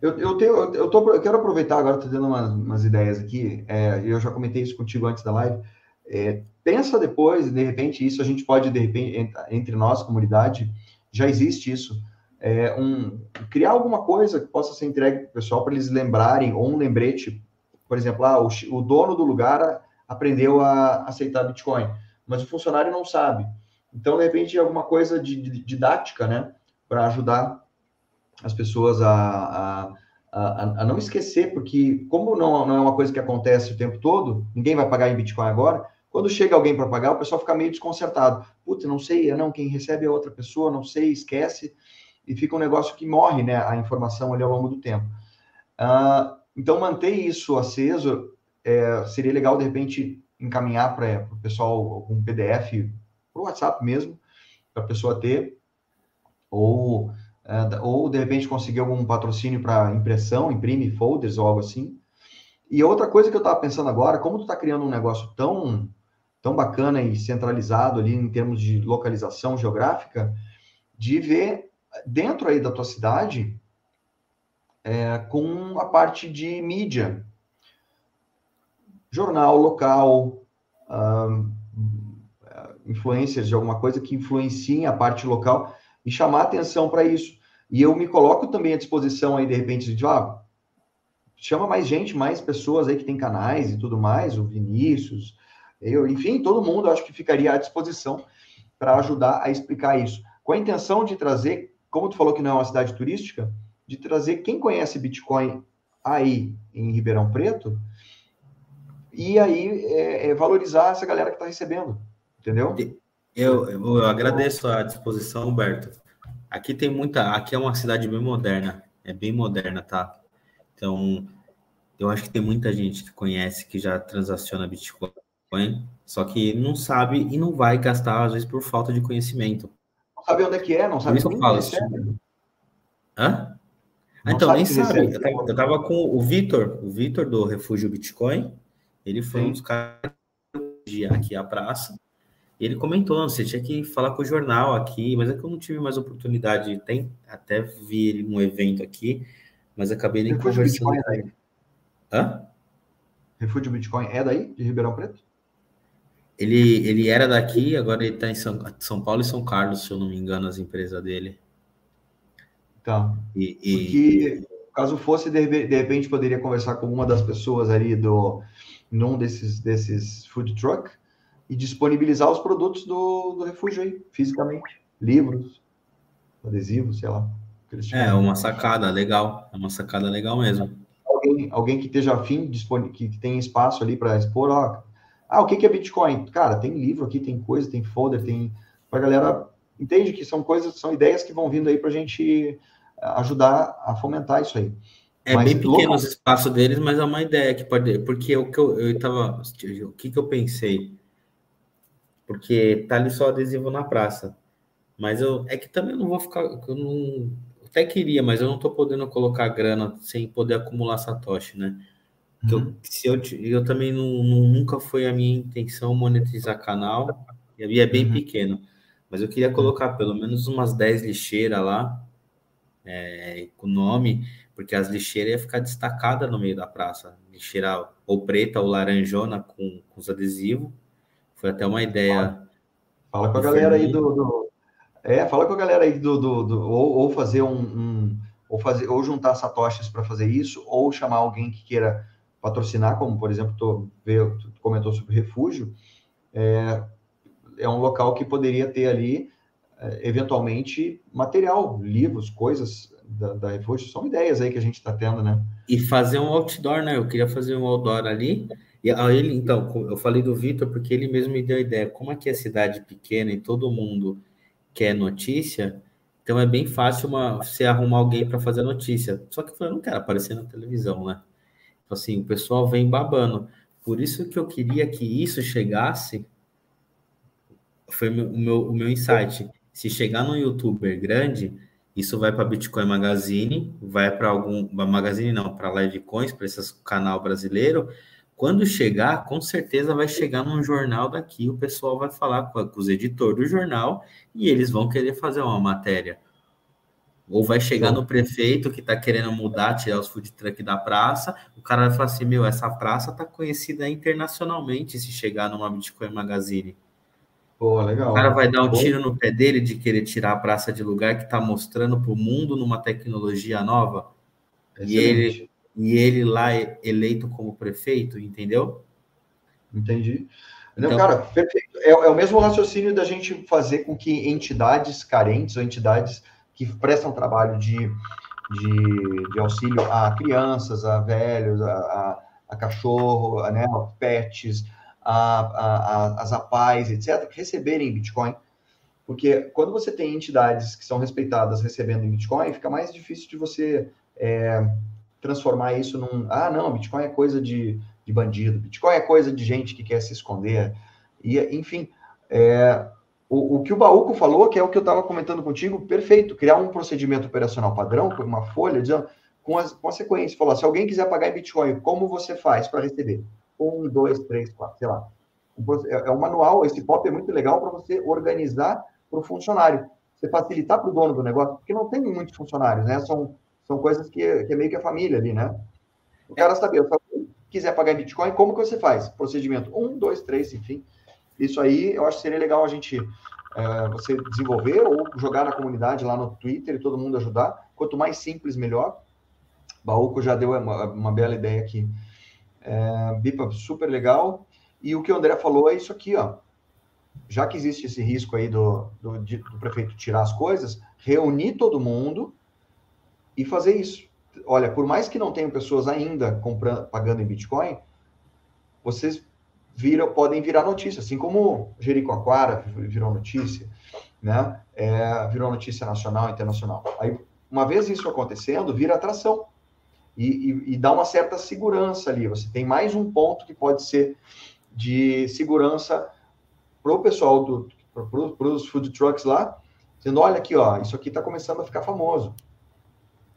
Eu, eu, tenho, eu, tô, eu quero aproveitar agora, estou tendo umas, umas, ideias aqui, é, eu já comentei isso contigo antes da live. É, pensa depois, de repente, isso a gente pode, de repente, entre nós, comunidade, já existe isso. é, um, criar alguma coisa que possa ser entregue para o pessoal para eles lembrarem, ou um lembrete, por exemplo, ah, o, o dono do lugar aprendeu a aceitar Bitcoin, mas o funcionário não sabe. Então, de repente, alguma coisa de, de didática, né, para ajudar as pessoas a, a, a, a, não esquecer, porque como não, não é uma coisa que acontece o tempo todo, ninguém vai pagar em Bitcoin agora, quando chega alguém para pagar, o pessoal fica meio desconcertado. Putz, não sei, não, quem recebe é outra pessoa, não sei, esquece, e fica um negócio que morre, né, a informação ali ao longo do tempo. Uh, então, manter isso aceso é, seria legal, de repente, encaminhar para o pessoal algum PDF, para o WhatsApp mesmo, para a pessoa ter, ou, uh, ou, de repente, conseguir algum patrocínio para impressão, imprime folders ou algo assim. E outra coisa que eu estava pensando agora, como tu está criando um negócio tão tão bacana e centralizado ali em termos de localização geográfica, de ver dentro aí da tua cidade é, com a parte de mídia, jornal local, um, influencers de alguma coisa que influenciem a parte local e chamar atenção para isso. E eu me coloco também à disposição aí, de repente, de, ah, chama mais gente, mais pessoas aí que tem canais e tudo mais, o Vinícius, eu, enfim, todo mundo acho que ficaria à disposição para ajudar a explicar isso. Com a intenção de trazer, como tu falou que não é uma cidade turística, de trazer quem conhece Bitcoin aí em Ribeirão Preto e aí é, é valorizar essa galera que está recebendo, entendeu? Eu, eu, eu agradeço a disposição, Humberto. Aqui tem muita. Aqui é uma cidade bem moderna, é bem moderna, tá? Então, eu acho que tem muita gente que conhece, que já transaciona Bitcoin só que não sabe e não vai gastar, às vezes, por falta de conhecimento. Não sabe onde é que é, não sabe eu falo assim. Hã? Ah, então, nem sabe. Eu tava, eu com o Vitor, o Vitor do Refúgio Bitcoin, ele foi Sim. um dos caras de aqui à praça. Ele comentou, você tinha que falar com o jornal aqui, mas é que eu não tive mais oportunidade. Tem até vi ele num evento aqui, mas acabei nem Refúgio conversando. Bitcoin é daí. Hã? Refúgio Bitcoin é daí, de Ribeirão Preto? Ele, ele era daqui, agora ele está em São, São Paulo e São Carlos, se eu não me engano, as empresas dele. Tá. E, e... Porque, caso fosse, de, de repente, poderia conversar com uma das pessoas ali do, num desses, desses food truck e disponibilizar os produtos do, do refúgio aí, fisicamente. Livros, adesivos, sei lá. É, uma sacada legal. É uma sacada legal mesmo. Alguém, alguém que esteja afim, que tem espaço ali para expor, ó, ah, o que é Bitcoin? Cara, tem livro aqui, tem coisa, tem folder, tem. Pra galera entende que são coisas, são ideias que vão vindo aí para a gente eh, ajudar a fomentar isso aí. É mas, bem pequeno local... espaço deles, mas é uma ideia que pode. Porque o que eu, eu tava. O que, que eu pensei? Porque tá ali só adesivo na praça. Mas eu. É que também eu não vou ficar. Eu não. até queria, mas eu não tô podendo colocar grana sem poder acumular Satoshi, né? Eu, uhum. se eu, eu também não, não, nunca foi a minha intenção monetizar canal, e é bem uhum. pequeno, mas eu queria colocar pelo menos umas 10 lixeiras lá, é, com nome, porque as lixeiras iam ficar destacadas no meio da praça, lixeira ou preta ou laranjona com, com os adesivos, foi até uma ideia. Fala com a galera aí do, do, É, fala com a galera aí do. do, do ou, ou fazer um, um. ou, fazer, ou juntar satoshis para fazer isso, ou chamar alguém que queira patrocinar, como por exemplo, tu, tu comentou sobre refúgio, é, é um local que poderia ter ali, é, eventualmente, material, livros, coisas da, da refúgio. São ideias aí que a gente está tendo, né? E fazer um outdoor, né? Eu queria fazer um outdoor ali. E ele, então, eu falei do Vitor porque ele mesmo me deu a ideia. Como aqui é cidade pequena e todo mundo quer notícia, então é bem fácil uma, você arrumar alguém para fazer notícia. Só que eu não quero aparecer na televisão, né? Tipo assim, o pessoal vem babando. Por isso que eu queria que isso chegasse, foi o meu, o meu insight. Se chegar num youtuber grande, isso vai para Bitcoin Magazine, vai para algum Magazine não, para Livecoins, para esse canal brasileiro. Quando chegar, com certeza vai chegar num jornal daqui, o pessoal vai falar com, com os editores do jornal e eles vão querer fazer uma matéria. Ou vai chegar no prefeito que está querendo mudar, tirar os food truck da praça, o cara vai falar assim, meu, essa praça está conhecida internacionalmente se chegar numa Bitcoin Magazine. Pô, legal. O cara vai dar um tiro no pé dele de querer tirar a praça de lugar que está mostrando para o mundo numa tecnologia nova. E ele, e ele lá eleito como prefeito, entendeu? Entendi. Não, então, cara, perfeito. É, é, o mesmo raciocínio da gente fazer com que entidades carentes ou entidades que prestam trabalho de, de, de auxílio a crianças, a velhos, a, a, a cachorro, a, né, a pets, a, a, as APAES, etc., receberem Bitcoin. Porque quando você tem entidades que são respeitadas recebendo em Bitcoin, fica mais difícil de você é, transformar isso num. Ah, não, Bitcoin é coisa de, de bandido, Bitcoin é coisa de gente que quer se esconder. E, enfim, é, o, o, que o Baúco falou, que é o que eu estava comentando contigo, perfeito. Criar um procedimento operacional padrão, com uma folha, dizendo, com as consequências. Falar, se alguém quiser pagar em Bitcoin, como você faz para receber? Um, dois, três, quatro, sei lá. É, é um manual, esse POP é muito legal para você organizar para o funcionário. Você facilitar para o dono do negócio, porque não tem muitos funcionários, né? São, são coisas que, que é meio que a família ali, né? O cara saber, se quiser pagar em Bitcoin, como que você faz? Procedimento um, dois, três, enfim. Isso aí, eu acho que seria legal a gente, é, você desenvolver ou jogar na comunidade lá no Twitter e todo mundo ajudar. Quanto mais simples, melhor. Baúco já deu uma, uma bela ideia aqui. É, BIPA super legal. E o que o André falou é isso aqui, ó. Já que existe esse risco aí do, do, do prefeito tirar as coisas, reunir todo mundo e fazer isso. Olha, por mais que não tenham pessoas ainda comprando, pagando em Bitcoin, vocês viram, podem virar notícia, assim como Jericoacoara virou notícia, né? É, virou notícia nacional, internacional. Aí, uma vez isso acontecendo, vira atração e, e, e dá uma certa segurança ali. Você tem mais um ponto que pode ser de segurança para o pessoal do para os food trucks lá, dizendo, olha aqui, ó, isso aqui está começando a ficar famoso.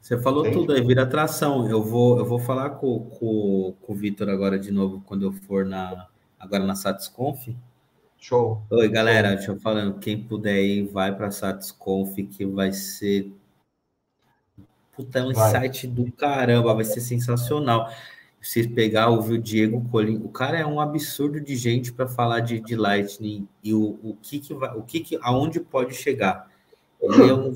Você falou Entende? tudo aí, vira atração. Eu vou, eu vou falar com, com, com o Vitor agora de novo, quando eu for na, agora na Satisconf. Show. Oi, galera, deixa eu falando, quem puder ir, vai para a Satisconf, que vai ser Puta, é um vai. insight do caramba, vai ser sensacional. Vocês pegar, ouvir o Diego Colim, o cara é um absurdo de gente para falar de, de Lightning e o, o que que vai, o que que, aonde pode chegar. Ele é um,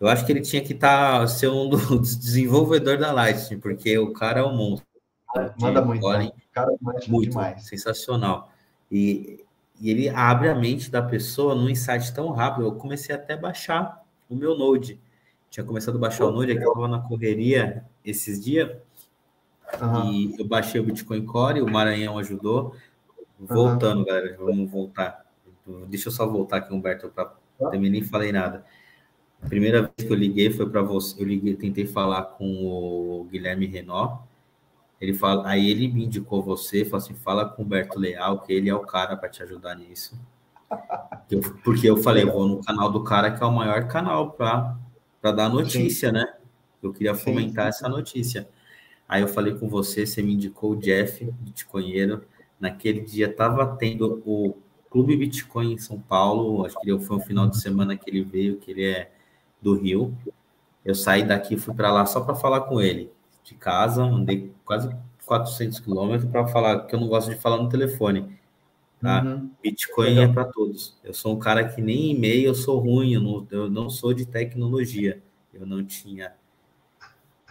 eu acho que ele tinha que estar tá, ser um dos desenvolvedores da Lightning, porque o cara é um monstro. Manda muito, Colin, né? cara muito demais. sensacional. E, e ele abre a mente da pessoa num insight tão rápido. Eu comecei até a baixar o meu Node tinha começado a baixar o aqui eu estava na correria esses dias. Uhum. E eu baixei o Bitcoin Core, o Maranhão ajudou. Voltando, uhum. galera, vamos voltar. Deixa eu só voltar aqui, Humberto, para também nem falei nada. A primeira vez que eu liguei foi para você. Eu liguei, tentei falar com o Guilherme Renó. Ele fala, aí ele me indicou você, falou assim: fala com o Humberto Leal, que ele é o cara para te ajudar nisso. Eu, porque eu falei, vou no canal do cara que é o maior canal para para dar notícia, sim. né? Eu queria fomentar sim, essa notícia. Aí eu falei com você, você me indicou o Jeff, Bitcoinheiro. Naquele dia estava tendo o Clube Bitcoin em São Paulo, acho que foi um final de semana que ele veio, que ele é do Rio. Eu saí daqui, fui para lá só para falar com ele, de casa, andei quase 400 quilômetros para falar, que eu não gosto de falar no telefone. Tá? Uhum. Bitcoin Legal. é para todos. Eu sou um cara que nem e-mail eu sou ruim, eu não, eu não sou de tecnologia. Eu não tinha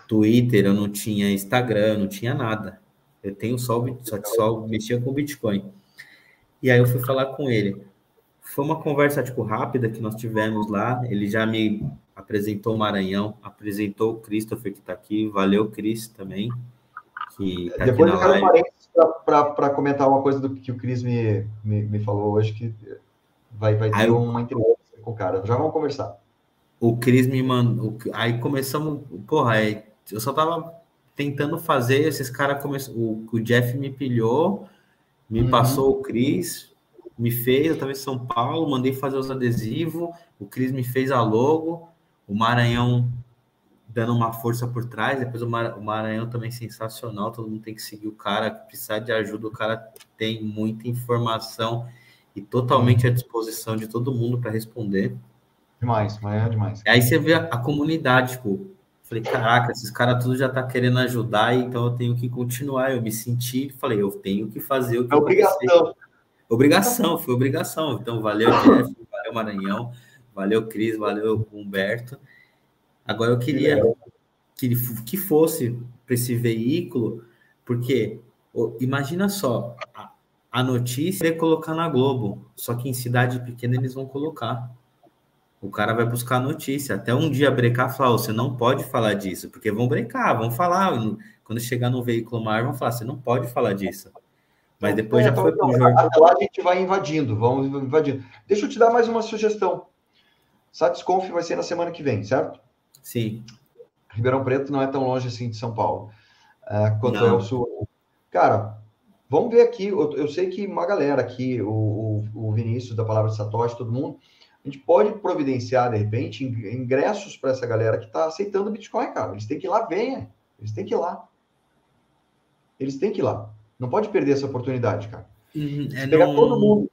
Twitter, eu não tinha Instagram, eu não tinha nada. Eu tenho só, só, só mexia com Bitcoin. E aí eu fui falar com ele. Foi uma conversa tipo rápida que nós tivemos lá. Ele já me apresentou o Maranhão, apresentou o Christopher que está aqui. Valeu, Cris, também. Que tá Depois eu quero live para comentar uma coisa do que o Cris me, me, me, falou hoje, que vai, vai ter aí, uma entrevista com o cara. Já vamos conversar. O Cris me mandou. Aí começamos. Porra, aí, eu só tava tentando fazer. Esses caras começaram. O, o Jeff me pilhou, me uhum. passou o Cris, me fez. Eu estava em São Paulo, mandei fazer os adesivos. O Cris me fez a logo. O Maranhão dando uma força por trás. Depois o, Mar, o Maranhão também sensacional, todo mundo tem que seguir o cara, precisar de ajuda, o cara tem muita informação e totalmente à disposição de todo mundo para responder. Demais, é demais. Aí você vê a, a comunidade, tipo, falei, caraca, esses caras tudo já tá querendo ajudar, então eu tenho que continuar. Eu me senti, falei, eu tenho que fazer o que é obrigação. Obrigação, foi obrigação. Então, valeu, Jeff, valeu, Maranhão, valeu, Cris, valeu, Humberto. Agora eu queria que, que fosse para esse veículo, porque imagina só, a, a notícia é colocar na Globo, só que em cidade pequena eles vão colocar. O cara vai buscar a notícia, até um dia brecar e falar, você não pode falar disso, porque vão brecar, vão falar, quando chegar no veículo maior, vão falar, você não pode falar disso. Mas depois é, já foi então, Até lá a gente vai invadindo, vamos invadindo. Deixa eu te dar mais uma sugestão. Satisconf vai ser na semana que vem, certo? Sim. Ribeirão Preto não é tão longe assim de São Paulo, uh, quanto não. é o Sul. Cara, vamos ver aqui. Eu, eu sei que uma galera aqui, o, o, o, Vinícius da Palavra de Satoshi, todo mundo, a gente pode providenciar, de repente, ingressos para essa galera que está aceitando Bitcoin, cara. Eles têm que ir lá, venha. Eles têm que ir lá. Eles têm que ir lá. Não pode perder essa oportunidade, cara. Uhum, é, pegar não, todo mundo.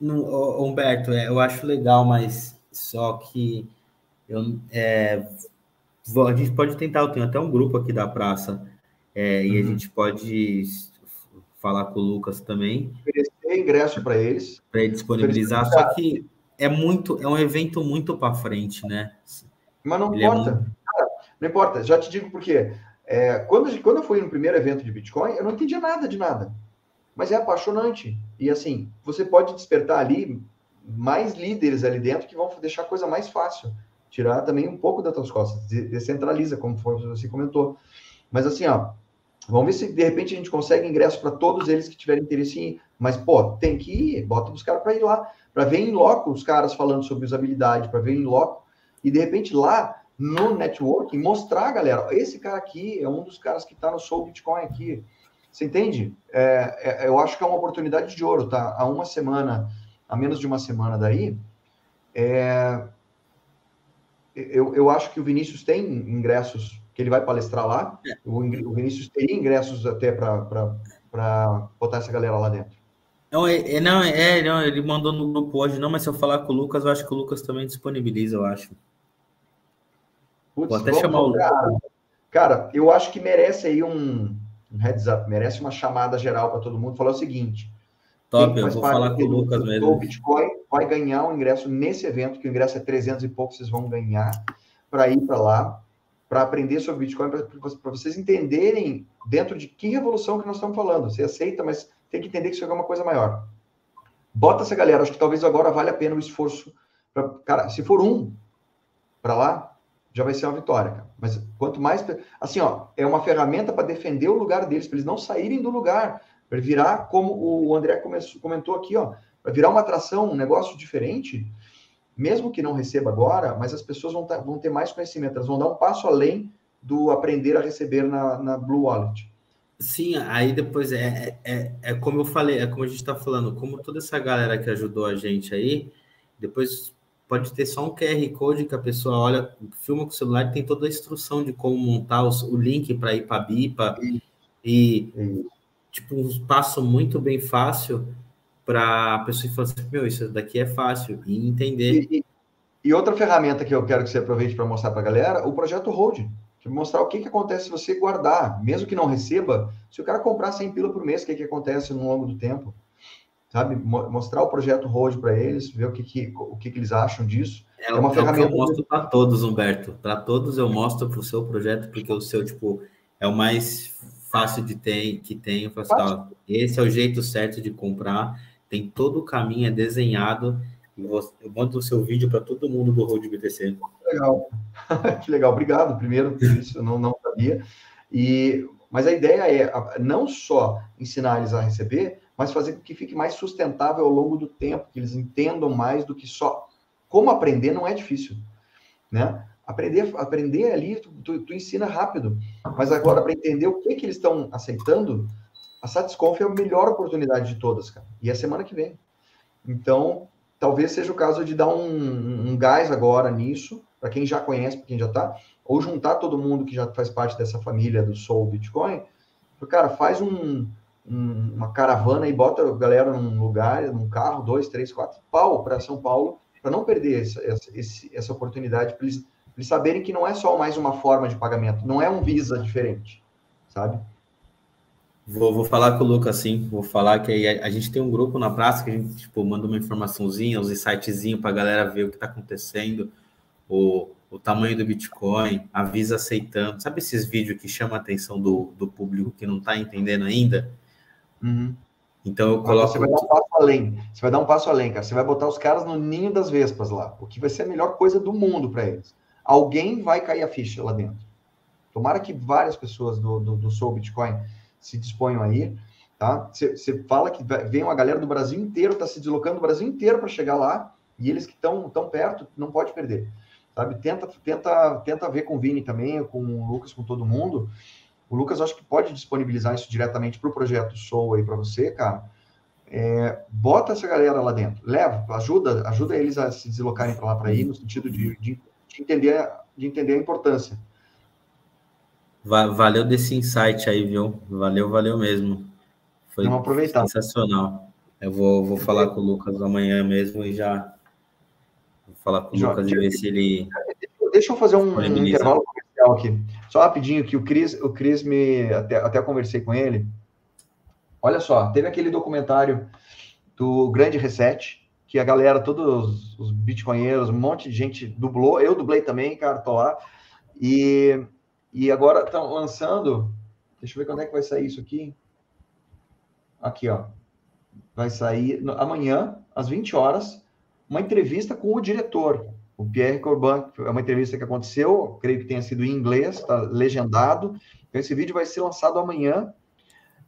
Não, Humberto, é, eu acho legal, mas só que eu, é, a gente pode tentar, eu tenho até um grupo aqui da praça, é, uhum. e a uhum. gente pode falar com o Lucas também. Oferecer ingresso para eles. Para ele disponibilizar, só que é muito, é um evento muito para frente, né? Mas não Ele é importa. É muito... não importa, já te digo por quê. É, quando, quando eu fui no primeiro evento de Bitcoin, eu não entendia nada de nada. Mas é apaixonante. E assim, você pode despertar ali mais líderes ali dentro que vão deixar a coisa mais fácil. Tirar também um pouco das tuas costas. Descentraliza, como você comentou. Mas assim, ó, vamos ver se de repente a gente consegue ingresso para todos eles que tiverem interesse em ir. Mas, pô, tem que ir, bota os caras para ir lá, para ver em loco os caras falando sobre usabilidade, para ver em loco. E de repente lá no networking, mostrar, galera, esse cara aqui é um dos caras que está no Soul Bitcoin aqui. Você entende? É, é, eu acho que é uma oportunidade de ouro, tá? Há uma semana, há menos de uma semana daí, é, eu, eu acho que o Vinícius tem ingressos que ele vai palestrar lá. É. O, o Vinícius teria ingressos até para botar essa galera lá dentro. Não, é, é, não, é, não, ele mandou no grupo hoje, não, mas se eu falar com o Lucas, eu acho que o Lucas também disponibiliza, eu acho. Putz, Vou até chamar o cara, cara, eu acho que merece aí um, um heads up, merece uma chamada geral para todo mundo. Falar o seguinte: Top, eu vou falar com o Lucas mesmo. O Bitcoin vai ganhar um ingresso nesse evento, que o ingresso é 300 e pouco, vocês vão ganhar para ir para lá, para aprender sobre Bitcoin, para vocês entenderem dentro de que revolução que nós estamos falando. Você aceita, mas tem que entender que isso é uma coisa maior. Bota essa galera, acho que talvez agora vale a pena o esforço. Pra, cara, se for um para lá, já vai ser uma vitória, cara. Mas quanto mais. Assim, ó, é uma ferramenta para defender o lugar deles, para eles não saírem do lugar, para virar, como o André começou, comentou aqui, ó, para virar uma atração, um negócio diferente, mesmo que não receba agora, mas as pessoas vão, tá, vão ter mais conhecimento, elas vão dar um passo além do aprender a receber na, na Blue Wallet. Sim, aí depois é, é, é, é como eu falei, é como a gente está falando, como toda essa galera que ajudou a gente aí, depois pode ter só um QR Code que a pessoa olha, filma com o celular e tem toda a instrução de como montar os, o link para ir para a BIPA e, tipo, um passo muito bem fácil para a pessoa falar assim, meu, isso daqui é fácil e entender. E, e outra ferramenta que eu quero que você aproveite para mostrar para a galera, o projeto Hold, que mostrar o que, que acontece se você guardar, mesmo que não receba, se o cara comprar 100 pila por mês, o que, que acontece no longo do tempo sabe? Mostrar o projeto Road para eles, ver o que, que o que, que, eles acham disso. É, é uma é ferramenta. eu mostro para todos, Humberto. Para todos eu mostro para o seu projeto, porque o seu, tipo, é o mais fácil de ter, que tem. Falo assim, esse é o jeito certo de comprar, tem todo o caminho, é desenhado. Eu mando o seu vídeo para todo mundo do Road BTC. Legal. que legal. Obrigado, primeiro, por isso, eu não, não sabia. E, mas a ideia é não só ensinar eles a receber, mas fazer com que fique mais sustentável ao longo do tempo, que eles entendam mais do que só. Como aprender não é difícil, né? Aprender, aprender ali, tu, tu, tu ensina rápido, mas agora para entender o que que eles estão aceitando, a Satisconf é a melhor oportunidade de todas, cara. E é semana que vem. Então, talvez seja o caso de dar um, um gás agora nisso, para quem já conhece, para quem já está, ou juntar todo mundo que já faz parte dessa família do Soul Bitcoin. Cara, faz um, um, uma caravana e bota a galera num lugar, num carro, dois, três, quatro, pau para São Paulo, para não perder essa, essa, essa oportunidade, para eles, eles saberem que não é só mais uma forma de pagamento, não é um Visa diferente, sabe? Vou, vou falar com o Lucas, sim. Vou falar que a, a, gente tem um grupo na praça que a gente tipo, manda uma informaçãozinha, uns insightzinhos para a galera ver o que está acontecendo, o, o tamanho do Bitcoin, avisa aceitando. Sabe esses vídeos que chamam a atenção do, do público que não está entendendo ainda? Uhum. Então eu coloco. Você vai dar um passo além. Você vai dar um passo além, cara. Você vai botar os caras no ninho das vespas lá, o que vai ser a melhor coisa do mundo para eles. Alguém vai cair a ficha lá dentro. Tomara que várias pessoas do, do, do Soul Bitcoin se disponham aí, tá? Você fala que vem uma galera do Brasil inteiro, está se deslocando do Brasil inteiro para chegar lá, e eles que estão tão perto, não pode perder, sabe? Tenta, tenta, tenta ver com o Vini também, com o Lucas, com todo mundo. O Lucas acho que pode disponibilizar isso diretamente para o projeto Soul aí para você, cara. É, bota essa galera lá dentro, leva, ajuda, ajuda eles a se deslocarem para lá para ir, no sentido de, de, de, entender, de entender a importância. Valeu desse insight aí, viu? Valeu, valeu mesmo. Foi Vamos aproveitar. sensacional. Eu vou, vou falar com o Lucas amanhã mesmo e já vou falar com o já, Lucas e ver se ele. Deixa eu fazer um, um intervalo comercial aqui. Só rapidinho, que o Cris, o Cris me. Até, até conversei com ele. Olha só, teve aquele documentário do Grande Reset, que a galera, todos os bitcoinheiros, um monte de gente dublou. Eu dublei também, cara, tô lá. E e agora estão lançando. Deixa eu ver quando é que vai sair isso aqui. Aqui, ó. Vai sair amanhã, às 20 horas, uma entrevista com o diretor, o Pierre Corbin. É uma entrevista que aconteceu, creio que tenha sido em inglês, está legendado. Então, esse vídeo vai ser lançado amanhã.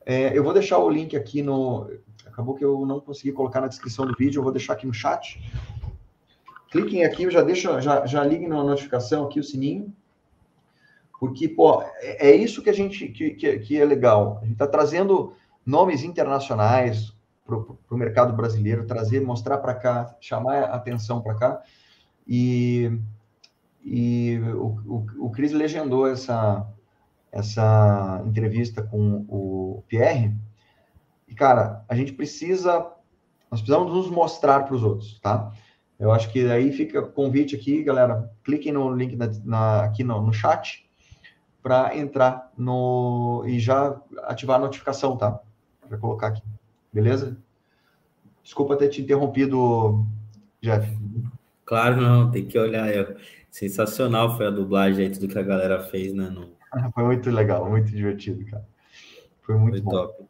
É, eu vou deixar o link aqui no. Acabou que eu não consegui colocar na descrição do vídeo, eu vou deixar aqui no chat. Cliquem aqui, já deixa, já, já liguem na notificação aqui, o sininho. Porque, pô, é, é isso que a gente que, que, que é legal. A gente está trazendo nomes internacionais para o mercado brasileiro, trazer, mostrar para cá, chamar a atenção para cá. E, e o, o, o Cris legendou essa, essa entrevista com o Pierre. E, cara, a gente precisa, nós precisamos nos mostrar para os outros, tá? Eu acho que aí fica convite aqui, galera. Cliquem no link na, na, aqui no, no chat para entrar no e já ativar a notificação, tá? Para colocar aqui. Beleza? Desculpa ter te interrompido, Jeff. Claro, não, tem que olhar. É sensacional foi a dublagem aí, tudo que a galera fez, né? No... Foi muito legal, muito divertido, cara. Foi muito foi bom. Top.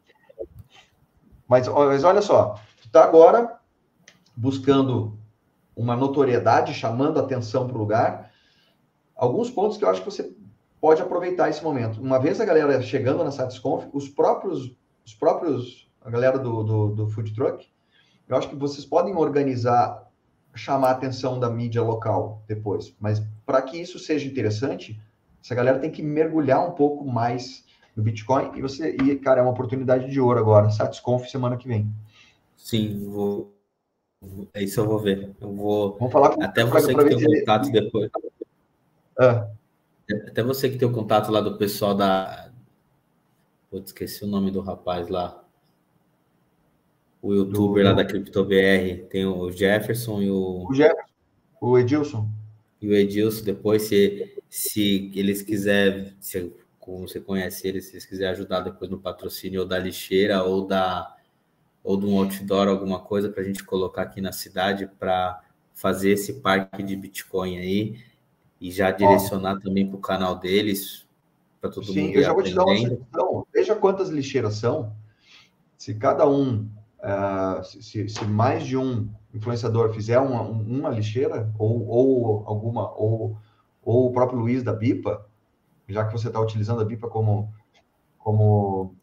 Mas, mas olha só, tu tá agora buscando uma notoriedade, chamando atenção para o lugar. Alguns pontos que eu acho que você pode aproveitar esse momento. Uma vez a galera chegando na Satisconf, os próprios, os próprios, a galera do, do, do food truck, eu acho que vocês podem organizar, chamar a atenção da mídia local depois. Mas para que isso seja interessante, essa galera tem que mergulhar um pouco mais no Bitcoin e você, e cara, é uma oportunidade de ouro agora. Satisconf semana que vem. Sim, vou. É isso eu vou ver. Eu vou. Vamos falar com Até você que tem um contato depois. Ah. Até você que tem o contato lá do pessoal da. Putz, esqueci o nome do rapaz lá. O youtuber do... lá da CryptoBR. Tem o Jefferson e o. O Jefferson. O Edilson. E o Edilson, depois, se, se eles quiserem, se, como você conhece eles, se eles quiserem ajudar depois no patrocínio ou da lixeira ou da ou de um outdoor, alguma coisa para a gente colocar aqui na cidade para fazer esse parque de Bitcoin aí e já direcionar Ó, também para o canal deles, para todo sim, mundo. Sim, eu já vou te dar uma sugestão. Veja quantas lixeiras são. Se cada um, uh, se, se, mais de um influenciador fizer uma, uma lixeira, ou, ou alguma, ou, ou o próprio Luiz da Bipa, já que você está utilizando a Bipa como, como,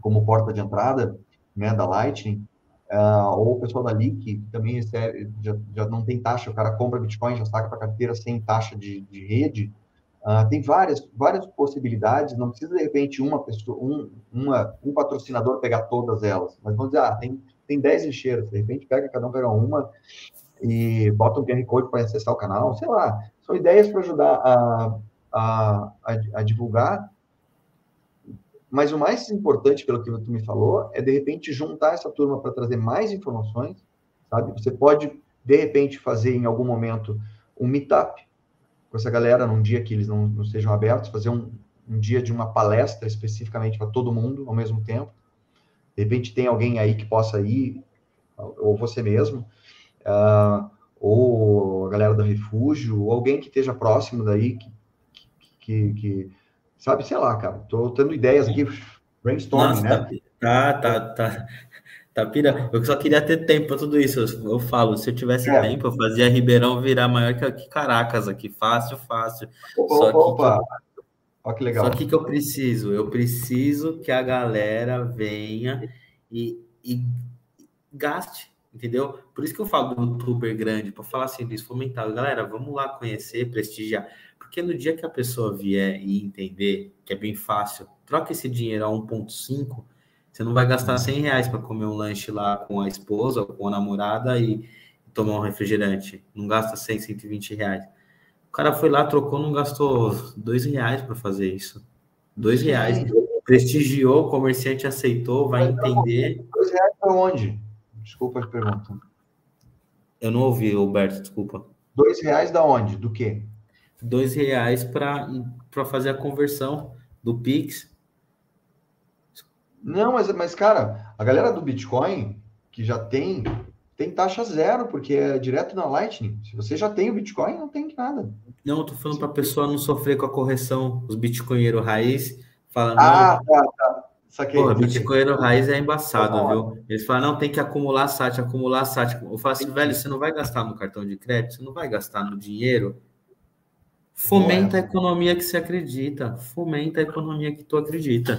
como porta de entrada né, da Lightning, Uh, ou o pessoal da que também recebe, já, já não tem taxa, o cara compra Bitcoin, já saca para carteira sem taxa de, de rede. Uh, tem várias, várias possibilidades, não precisa de repente uma pessoa, um, uma, um patrocinador pegar todas elas, mas vamos dizer, ah, tem, tem 10 lixeiras, de repente pega, cada um pega uma e bota um QR Code para acessar o canal, sei lá, são ideias para ajudar a, a, a, a divulgar mas o mais importante, pelo que tu me falou, é de repente juntar essa turma para trazer mais informações, sabe? Você pode, de repente, fazer em algum momento um meetup com essa galera num dia que eles não, não estejam abertos, fazer um, um dia de uma palestra especificamente para todo mundo ao mesmo tempo. De repente tem alguém aí que possa ir, ou você mesmo, uh, ou a galera do refúgio, ou alguém que esteja próximo daí, que, que, que sabe, sei lá, cara, tô tendo ideias aqui, brainstorming, Nossa, né? Tá, tá, tá, tá pira. Eu só queria ter tempo para tudo isso. Eu, eu, falo, se eu tivesse é. tempo, eu fazia Ribeirão virar maior que, que Caracas aqui, fácil, fácil. Opa, só opa. Que, Olha que legal. Só que que eu preciso? Eu preciso que a galera venha e, e gaste, entendeu? Por isso que eu falo do youtuber grande, para falar assim, disso, fomentar. Galera, vamos lá conhecer, prestigiar. Porque no dia que a pessoa vier e entender que é bem fácil, troca esse dinheiro a 1,5, você não vai gastar 100 reais para comer um lanche lá com a esposa ou com a namorada e, e tomar um refrigerante. Não gasta 100, 120 reais o cara foi lá, trocou, não gastou dois reais para fazer isso. Dois reais. Prestigiou, o comerciante aceitou, vai entender. Dois reais para onde? Desculpa a pergunta. Eu não ouvi, Roberto, desculpa. Dois reais da onde? Do quê? Dois reais para fazer a conversão do Pix. Não, mas, mas, cara, a galera do Bitcoin, que já tem tem taxa zero, porque é direto na Lightning. Se você já tem o Bitcoin, não tem nada. Não, eu tô falando para a pessoa não sofrer com a correção, os bitcoinheiros raiz, falando. Ah, tá, tá. Saquei, Porra, bitcoinheiro raiz é embaçado, viu? Eles falam, não, tem que acumular SAT, acumular SAT. Eu falo assim, velho, você não vai gastar no cartão de crédito, você não vai gastar no dinheiro. Fomenta a economia que você acredita. Fomenta a economia que tu acredita.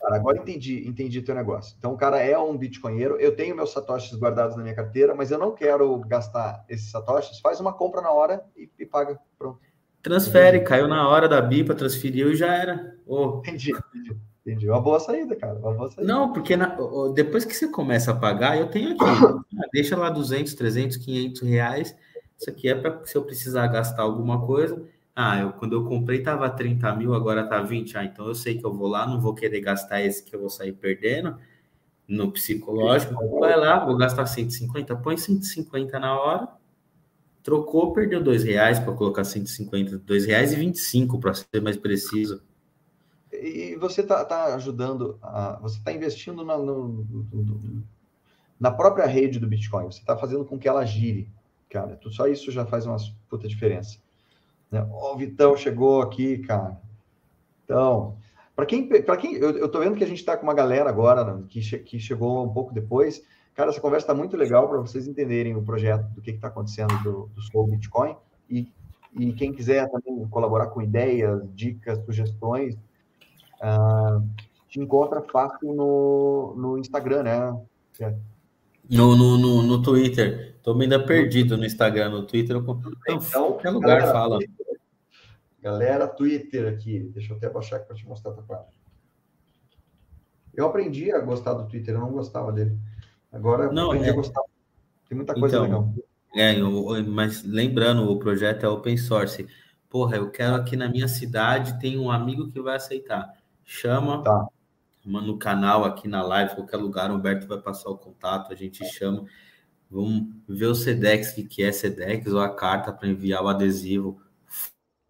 Cara, agora entendi, entendi teu negócio. Então, o cara é um bitcoinheiro, eu tenho meus satoshis guardados na minha carteira, mas eu não quero gastar esses satoshis, faz uma compra na hora e, e paga, pronto. Transfere, entendi. caiu na hora da BIPA, transferiu e já era. Oh. Entendi, entendi. Entendi. Uma boa saída, cara. Uma boa saída. Não, porque na, depois que você começa a pagar, eu tenho aqui. Ah, deixa lá 200, 300, 500 reais. Isso aqui é para se eu precisar gastar alguma coisa. Ah, eu, quando eu comprei tava 30 mil, agora tá 20. Ah, então eu sei que eu vou lá, não vou querer gastar esse que eu vou sair perdendo no psicológico. Vai lá, vou gastar 150, põe 150 na hora. Trocou, perdeu dois reais para colocar 150, dois reais e 25 para ser mais preciso. E você tá, tá ajudando, a, você está investindo na, no, na própria rede do Bitcoin. Você está fazendo com que ela gire, cara. Só isso já faz uma puta diferença. Né? O Vitão chegou aqui, cara. Então, para quem, para quem, eu, eu tô vendo que a gente está com uma galera agora né, que, che, que chegou um pouco depois. Cara, essa conversa está muito legal para vocês entenderem o projeto, do que está acontecendo do, do Soul Bitcoin. E, e quem quiser também colaborar com ideias, dicas, sugestões, uh, te encontra fácil no, no Instagram, né? No, no, no, no Twitter. Estou ainda perdido no Instagram, no Twitter. Eu... Então, qualquer lugar galera, fala. Galera, Twitter aqui. Deixa eu até baixar aqui para te mostrar a página. Eu aprendi a gostar do Twitter, eu não gostava dele. Agora não, aprendi é... a gostar. Tem muita coisa então, legal. É, eu, mas lembrando, o projeto é open source. Porra, eu quero aqui na minha cidade, tem um amigo que vai aceitar. Chama, tá no canal, aqui na live, qualquer lugar, o Humberto vai passar o contato, a gente chama. Vamos ver o SEDEX, que, que é SEDEX, ou a carta para enviar o adesivo,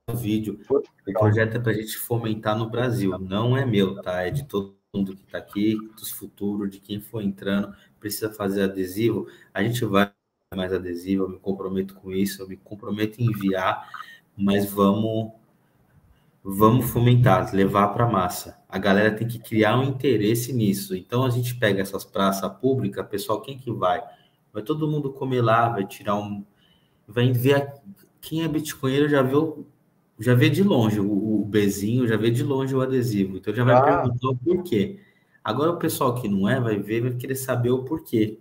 o vídeo. O projeto é para a gente fomentar no Brasil, não é meu, tá? É de todo mundo que está aqui, dos futuros, de quem for entrando, precisa fazer adesivo. A gente vai mais adesivo, eu me comprometo com isso, eu me comprometo em enviar, mas vamos vamos fomentar, levar para a massa. A galera tem que criar um interesse nisso. Então a gente pega essas praças públicas, pessoal, quem que vai? Vai todo mundo comer lá, vai tirar um. Vai ver. Quem é bitcoinheiro já viu, já vê de longe o, o Bzinho, já vê de longe o adesivo. Então já vai ah. perguntar o porquê. Agora o pessoal que não é, vai ver, vai querer saber o porquê.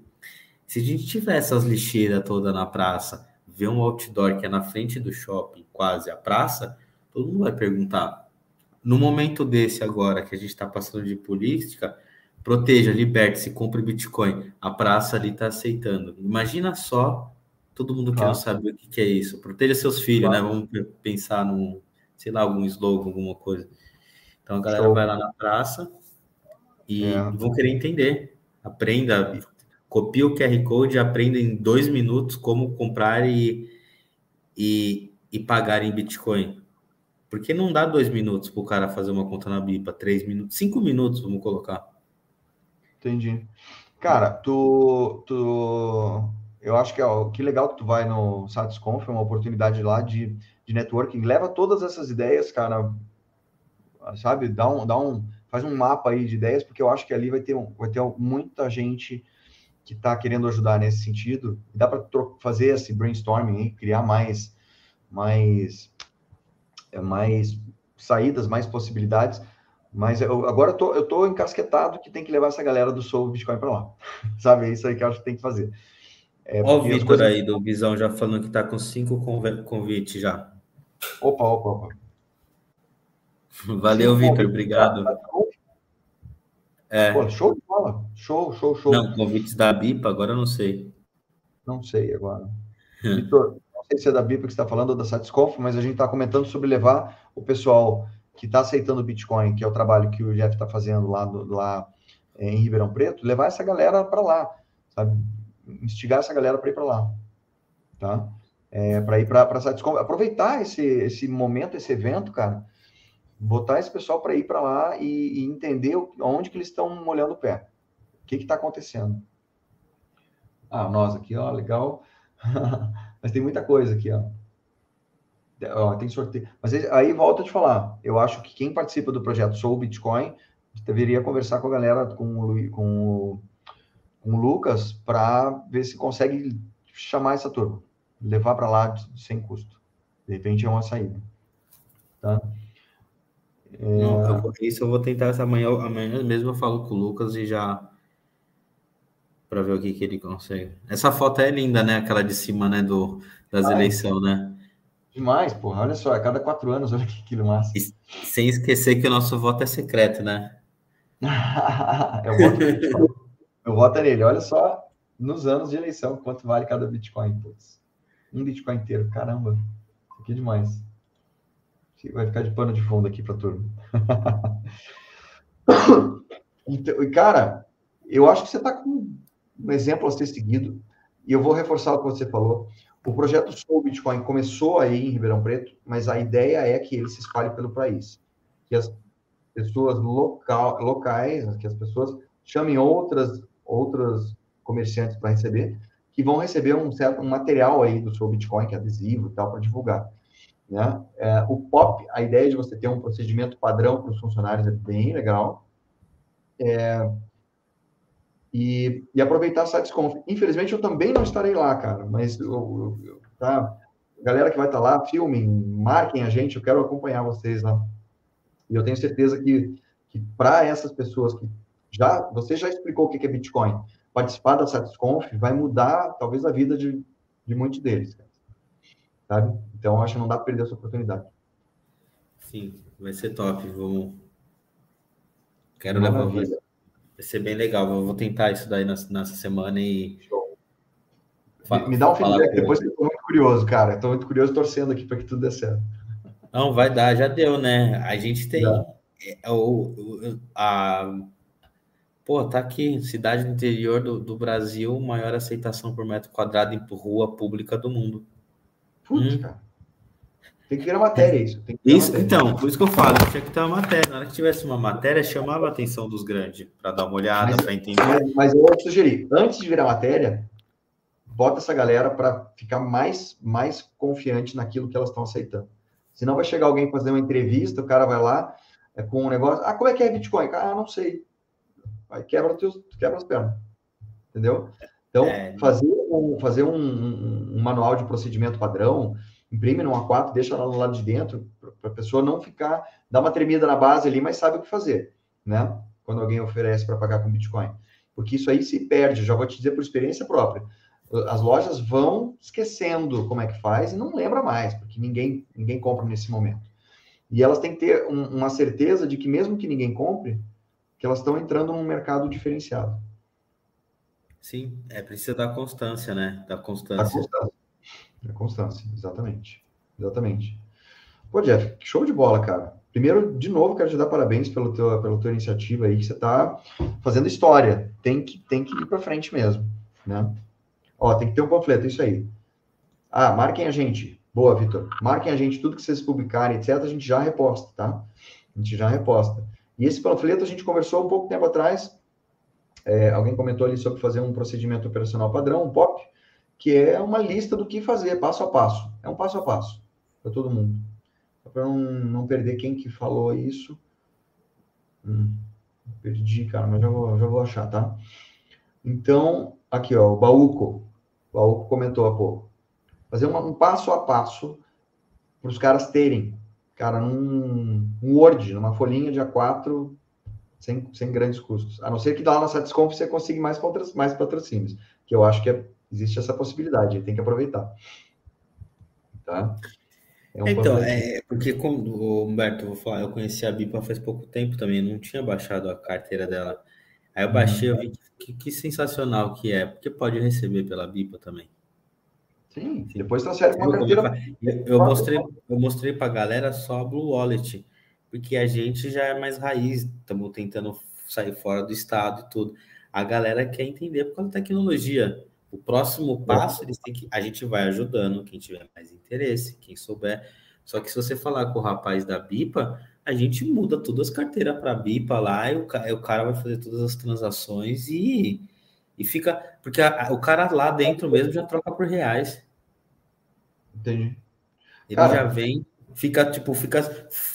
Se a gente tiver essas lixeiras toda na praça, ver um outdoor que é na frente do shopping, quase a praça, todo mundo vai perguntar. No momento desse agora, que a gente está passando de política, proteja, liberte-se, compre Bitcoin. A praça ali está aceitando. Imagina só todo mundo querendo saber o que, é isso. Proteja seus filhos, né? Vamos pensar num, sei lá, algum slogan, alguma coisa. Então a galera Show. vai lá na praça e é. vão querer entender. Aprenda, copia o QR Code, aprenda em dois minutos como comprar e, e, e pagar em Bitcoin. Porque não dá dois minutos para o cara fazer uma conta na BIPA, três minutos, cinco minutos, vamos colocar. Entendi. Cara, tu, tu, eu acho que ó, que legal que tu vai no SatisConf, é uma oportunidade lá de, de networking. Leva todas essas ideias, cara, sabe? Dá um, dá um, faz um mapa aí de ideias, porque eu acho que ali vai ter, vai ter muita gente que está querendo ajudar nesse sentido. Dá para fazer esse brainstorming, hein? criar mais, mais, é, mais saídas, mais possibilidades. Mas eu, agora eu tô, eu tô encasquetado que tem que levar essa galera do Soul Bitcoin para lá. Sabe? É isso aí que eu acho que tem que fazer. É, Olha o Vitor coisas... aí do Bisão já falando que está com cinco convites já. Opa, opa, opa. Valeu, Vitor. Obrigado. Tá, tá é. Pô, show de bola. Show, show, show. Não, convites da BIPA, agora eu não sei. Não sei agora. Vitor, não sei se é da BIPA que está falando ou da Satisconf, mas a gente está comentando sobre levar o pessoal que está aceitando o Bitcoin, que é o trabalho que o Jeff está fazendo lá, do, lá é, em Ribeirão Preto, levar essa galera para lá, sabe? Instigar essa galera para ir para lá, tá? É, para ir para a Satisconf. Aproveitar esse, esse momento, esse evento, cara, botar esse pessoal para ir para lá e, e, entender onde que eles estão molhando o pé. O que está acontecendo. Ah, nós aqui, ó, legal. Mas tem muita coisa aqui, ó. ó. tem sorteio. Mas aí volta a te falar. Eu acho que quem participa do projeto Sou Bitcoin deveria conversar com a galera, com o, com o, com o Lucas, para ver se consegue chamar essa turma, levar para lá sem custo. De repente é uma saída. Tá? É... Não, eu isso eu vou tentar essa manhã. Amanhã mesmo eu falo com o Lucas e já. Para ver o que, que ele consegue. Essa foto é linda, né? Aquela de cima, né? Do, das eleições, né? Demais, porra. Olha só, a cada quatro anos, olha que aquilo massa. E, sem esquecer que o nosso voto é secreto, né? eu, voto, eu voto nele. Olha só, nos anos de eleição, quanto vale cada Bitcoin. Putz. Um Bitcoin inteiro. Caramba. Isso aqui é demais vai ficar de pano de fundo aqui para turma. então, cara, eu acho que você está com um exemplo a ser seguido, e eu vou reforçar o que você falou. O projeto Soul Bitcoin começou aí em Ribeirão Preto, mas a ideia é que ele se espalhe pelo país. Que as pessoas local, locais, que as pessoas chamem outras, outras comerciantes para receber, que vão receber um certo um material aí do Soul Bitcoin, que é adesivo e tal, para divulgar. Né? É, o POP, a ideia de você ter um procedimento padrão para os funcionários é bem legal. É, e, e, aproveitar a SatesConf. Infelizmente, eu também não estarei lá, cara, mas eu, eu, tá, galera que vai estar lá, filmem, marquem a gente, eu quero acompanhar vocês lá. E eu tenho certeza que, que para essas pessoas que já, você já explicou o que é Bitcoin, participar da SatesConf vai mudar, talvez, a vida de, de muitos deles. Cara sabe? Então, acho que não dá para perder essa oportunidade. Sim, vai ser top. Vamos. Quero levar. Vai ser bem legal. vou tentar isso daí nessa semana e. Show. Me dá um feedback depois que eu tô muito curioso, cara. Estou muito curioso torcendo aqui para que tudo dê certo. Não, vai dar, já deu, né? A gente tem é, o, a Pô, tá aqui, cidade do interior do, do Brasil, maior aceitação por metro quadrado em rua pública do mundo. Putz, hum. cara. Tem que virar matéria isso. isso matéria. Então, por isso que eu falo, tinha que ter uma matéria. Na hora que tivesse uma matéria, chamava a atenção dos grandes para dar uma olhada, para entender. Mas, mas eu vou sugerir, antes de virar matéria, bota essa galera para ficar mais, mais confiante naquilo que elas estão aceitando. Senão vai chegar alguém fazer uma entrevista, o cara vai lá é, com um negócio. Ah, como é que é Bitcoin? Ah, não sei. Vai quebra, teus, quebra as pernas. Entendeu? Então, é... fazer, um, fazer um, um, um, manual de procedimento padrão, imprime no A4, deixa lá no lado de dentro, para a pessoa não ficar, dá uma tremida na base ali, mas sabe o que fazer, né? Quando alguém oferece para pagar com Bitcoin. Porque isso aí se perde, já vou te dizer por experiência própria. As lojas vão esquecendo como é que faz e não lembra mais, porque ninguém, ninguém compra nesse momento. E elas têm que ter um, uma certeza de que mesmo que ninguém compre, que elas estão entrando num mercado diferenciado. Sim, é preciso da constância, né? Da constância. Da constância. Da constância, exatamente. Exatamente. Pô, Jeff, show de bola, cara. Primeiro, de novo, quero te dar parabéns pelo teu, pela tua iniciativa aí, que você está fazendo história. Tem que, tem que ir para frente mesmo, né? Ó, tem que ter um panfleto, isso aí. Ah, marquem a gente. Boa, Vitor. Marquem a gente, tudo que vocês publicarem, etc., a gente já reposta, tá? A gente já reposta. E esse panfleto a gente conversou um pouco tempo atrás. É, alguém comentou ali sobre fazer um procedimento operacional padrão, um POP, que é uma lista do que fazer, passo a passo. É um passo a passo para todo mundo. Para não, não perder quem que falou isso. Hum, perdi, cara, mas já vou, já vou achar, tá? Então, aqui, ó, o Baúco. O Baúco comentou há pouco. Fazer uma, um passo a passo para os caras terem, cara, num um Word, numa folhinha de A4, sem, sem grandes custos. A não ser que lá na Satisconf você consiga mais, mais patrocínios, que eu acho que é, existe essa possibilidade, tem que aproveitar. Tá? É um então, é, porque como, Humberto, eu vou falar, eu conheci a Bipa faz pouco tempo também, não tinha baixado a carteira dela. Aí eu baixei, eu vi que, que sensacional que é, porque pode receber pela Bipa também. Sim, depois transfere para uma carteira. Eu, eu mostrei, eu mostrei para a galera só a Blue Wallet, porque a gente já é mais raiz, estamos tentando sair fora do estado e tudo. A galera quer entender por causa da tecnologia. O próximo passo, eles têm que, a gente vai ajudando quem tiver mais interesse, quem souber. Só que se você falar com o rapaz da BIPA, a gente muda todas as carteiras para a BIPA lá e o, o, cara vai fazer todas as transações e, e fica. Porque a, o cara lá dentro mesmo já troca por reais. Entendi. Ele Cara, já vem, fica tipo, fica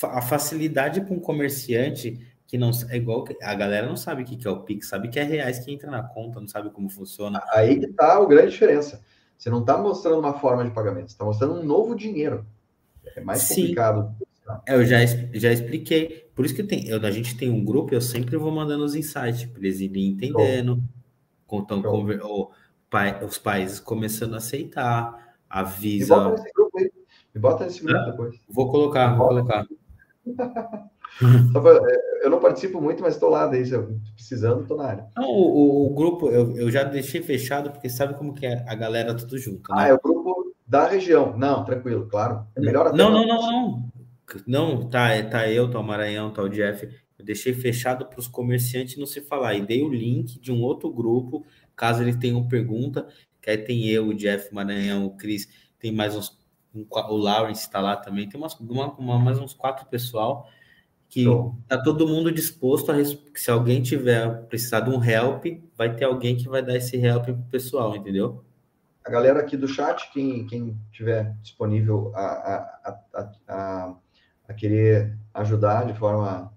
a facilidade com o comerciante que não é igual a galera não sabe o que é o Pix, sabe que é reais que entra na conta, não sabe como funciona. Aí que tá a grande diferença. Você não está mostrando uma forma de pagamento, você está mostrando um novo dinheiro. É mais Sim. complicado. É, eu já, já expliquei. Por isso que tem, eu, a gente tem um grupo, eu sempre vou mandando os insights para eles irem entendendo. Contando, com, pai, os países começando a aceitar avisa. Me bota nesse grupo aí. Me bota nesse grupo depois. Vou colocar, vou colocar. pra, é, eu não participo muito, mas estou lá daí. Se eu precisando, estou na área. Não, o, o, grupo eu, eu já deixei fechado, porque sabe como que é a galera tudo junto. Né? Ah, é o grupo da região. Não, tranquilo, claro. É melhor até não, não, não, não. Não, tá, tá eu, tá o Maranhão, tá o Jeff. Eu deixei fechado para os comerciantes não se falar. E dei o link de um outro grupo, caso eles tenham pergunta que aí tem eu, o Jeff Maranhão, o Cris, tem mais uns. Um, o Lawrence está lá também, tem umas, uma, uma, mais uns quatro pessoal que tá todo mundo disposto a se alguém tiver precisar de um help, vai ter alguém que vai dar esse help pro pessoal, entendeu? A galera aqui do chat, quem, quem tiver disponível a, a, a, a, a querer ajudar de forma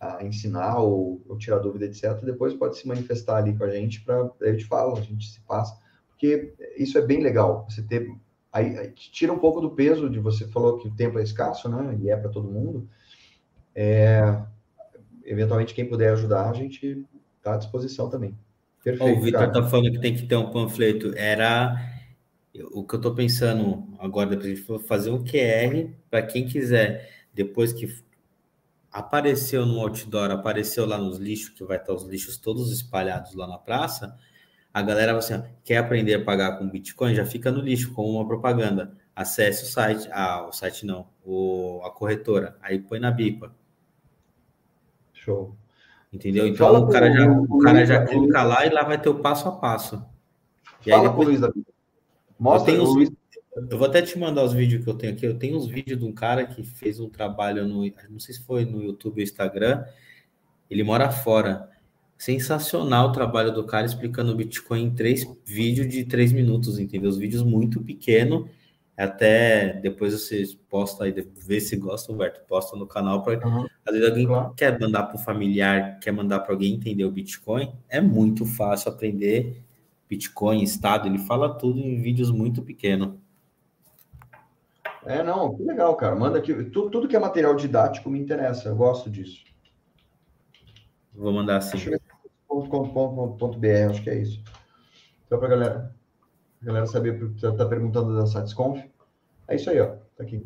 a ensinar ou, ou, tirar dúvida, etc., depois pode se manifestar ali com a gente para eu te falo, a gente se passa porque isso é bem legal. Você ter. Aí, aí, tira um pouco do peso de você falou que o tempo é escasso, né? E é para todo mundo. É, eventualmente, quem puder ajudar, a gente está à disposição também. Perfeito. o Vitor está falando que tem que ter um panfleto. Era o que eu estou pensando agora, depois gente fazer um QR para quem quiser, depois que apareceu no outdoor, apareceu lá nos lixos, que vai estar os lixos todos espalhados lá na praça, a galera vai assim, quer aprender a pagar com Bitcoin? Já fica no lixo, como uma propaganda. Acesse o site, ah, o site não, o, a corretora, aí põe na BIPA. Show. Entendeu? Então Fala o cara, já, o cara já clica lá e lá vai ter o passo a passo. E Fala aí depois, Luiz Mostra eu, os, eu vou até te mandar os vídeos que eu tenho aqui. Eu tenho uns vídeos de um cara que fez um trabalho no. Não sei se foi no YouTube ou Instagram. Ele mora fora. Sensacional o trabalho do cara explicando o Bitcoin em três vídeos de três minutos, entendeu? Os vídeos muito pequeno, até depois você posta aí, vê se gosta, Humberto, posta no canal para uhum. às vezes alguém claro. quer mandar para um familiar, quer mandar para alguém entender o Bitcoin, é muito fácil aprender Bitcoin, estado, ele fala tudo em vídeos muito pequenos. É, não, que legal, cara. Manda aqui. Tudo, tudo que é material didático me interessa, eu gosto disso. Vou mandar assim. acho que é isso. Só para galera, a galera saber, porque tá perguntando da Satisconf. É isso aí, ó. Tá aqui.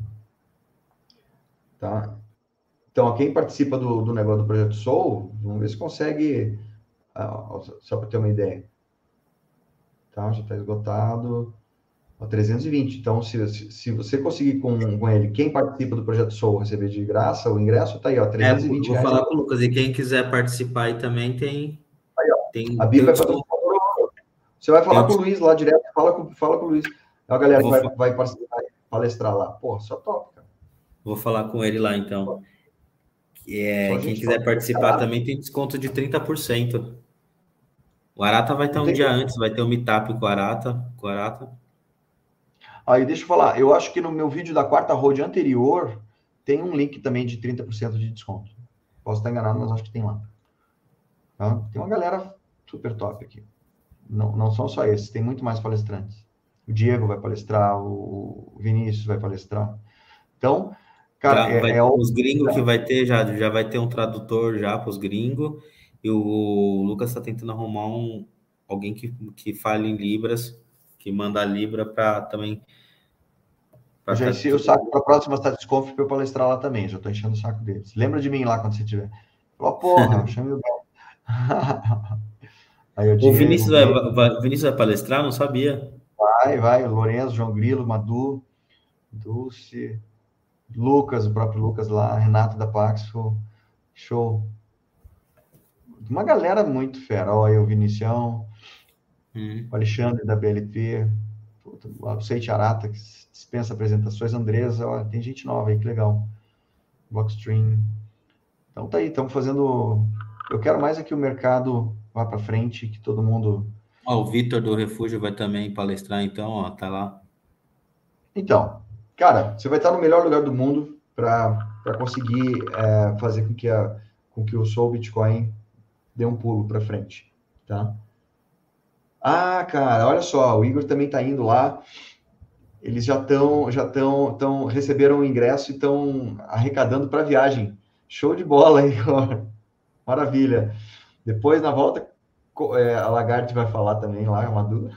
Tá? Então, quem participa do, do negócio do Projeto Soul, vamos ver se consegue, ah, só para ter uma ideia. Tá? Já está esgotado. 320. Então, se, se, se, você conseguir com, com ele, quem participa do Projeto Soul receber de graça, o ingresso está aí, ó, 320 é, vou reais. falar com o Lucas, e quem quiser participar aí também tem... Aí, ó, tem a Bíblia vai fazer Você vai falar com o Luiz lá direto, fala com, fala com o Luiz. É a galera vou que vai, vai palestrar lá. Pô, só top, cara. Vou falar com ele lá, então. É, quem quiser participar também tem desconto de 30%. O Arata vai estar um dia antes, vai ter um meetup com o Arata. Com o Arata. Aí, deixa eu falar, eu acho que no meu vídeo da quarta road anterior tem um link também de 30% de desconto. Posso estar enganado, mas acho que tem lá. Tá? Tem uma galera super top aqui. Não, não são só esses, tem muito mais palestrantes. O Diego vai palestrar, o Vinícius vai palestrar. Então, cara, já, é, é, os gringos que vai ter já já vai ter um tradutor já para os gringos e o Lucas está tentando arrumar um alguém que, que fale em libras, que manda a libra para também eu já enchi o saco para a próxima Statusconf para eu palestrar lá também. Já estou enchendo o saco deles. Lembra de mim lá quando você tiver. Falou, porra, chame o o Vinícius vai, vai, Vinícius vai palestrar? Não sabia. Vai, vai. Lourenço, João Grilo, Madu, Dulce, Lucas, o próprio Lucas lá, Renato da Paxo. Show. Uma galera muito fera. Olha o Vinicião, hum. o Alexandre da BLT, o Seite Arata, que dispensa apresentações, Andresa, olha, tem gente nova aí, que legal. Boxstream. Então tá aí, estamos fazendo. Eu quero mais que o mercado vá para frente, que todo mundo. O Vitor do Refúgio vai também palestrar, então, ó, tá lá. Então, cara, você vai estar no melhor lugar do mundo para conseguir é, fazer com que, a, com que o Soul Bitcoin dê um pulo para frente, tá? Ah, cara, olha só, o Igor também está indo lá. Eles já estão, já estão, tão, receberam o ingresso e estão arrecadando para a viagem. Show de bola, Igor. Maravilha. Depois, na volta, é, a Lagarde vai falar também lá, a Madu.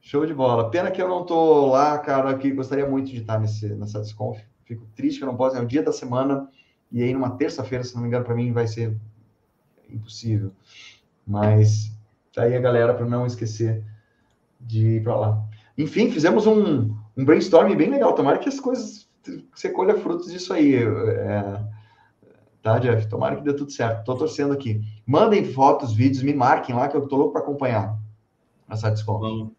Show de bola. Pena que eu não tô lá, cara, que gostaria muito de estar nesse, nessa Desconf. Fico triste que eu não posso, é um dia da semana, e aí numa terça-feira, se não me engano, para mim vai ser impossível. Mas Tá aí a galera para não esquecer de ir para lá. Enfim, fizemos um, um brainstorming bem legal. Tomara que as coisas você colha frutos disso aí. É, tá, Jeff? Tomara que dê tudo certo. Tô torcendo aqui. Mandem fotos, vídeos, me marquem lá que eu tô louco para acompanhar desconto. Vamos.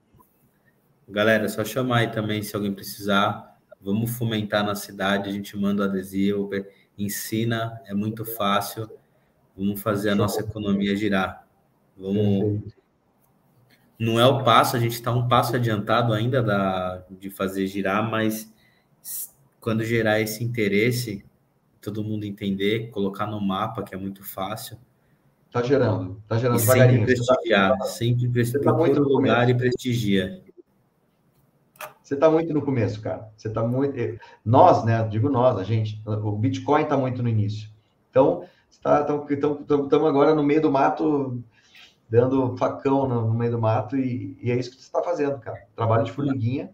Galera, é só chamar aí também se alguém precisar. Vamos fomentar na cidade, a gente manda o adesivo, ensina, é muito fácil. Vamos fazer a nossa economia girar. Vamos. Não é o passo, a gente está um passo adiantado ainda da, de fazer girar, mas quando gerar esse interesse, todo mundo entender, colocar no mapa, que é muito fácil. Tá gerando, tá gerando e devagarinho. Sempre prestigiar, tá, sempre prestigiar, tá muito lugar e prestigia. Você está muito no começo, cara. Você está muito. Nós, né? Digo nós, a gente. O Bitcoin está muito no início. Então, estamos tá, agora no meio do mato dando facão no, no meio do mato e, e, é isso que você está fazendo, cara. Trabalho de formiguinha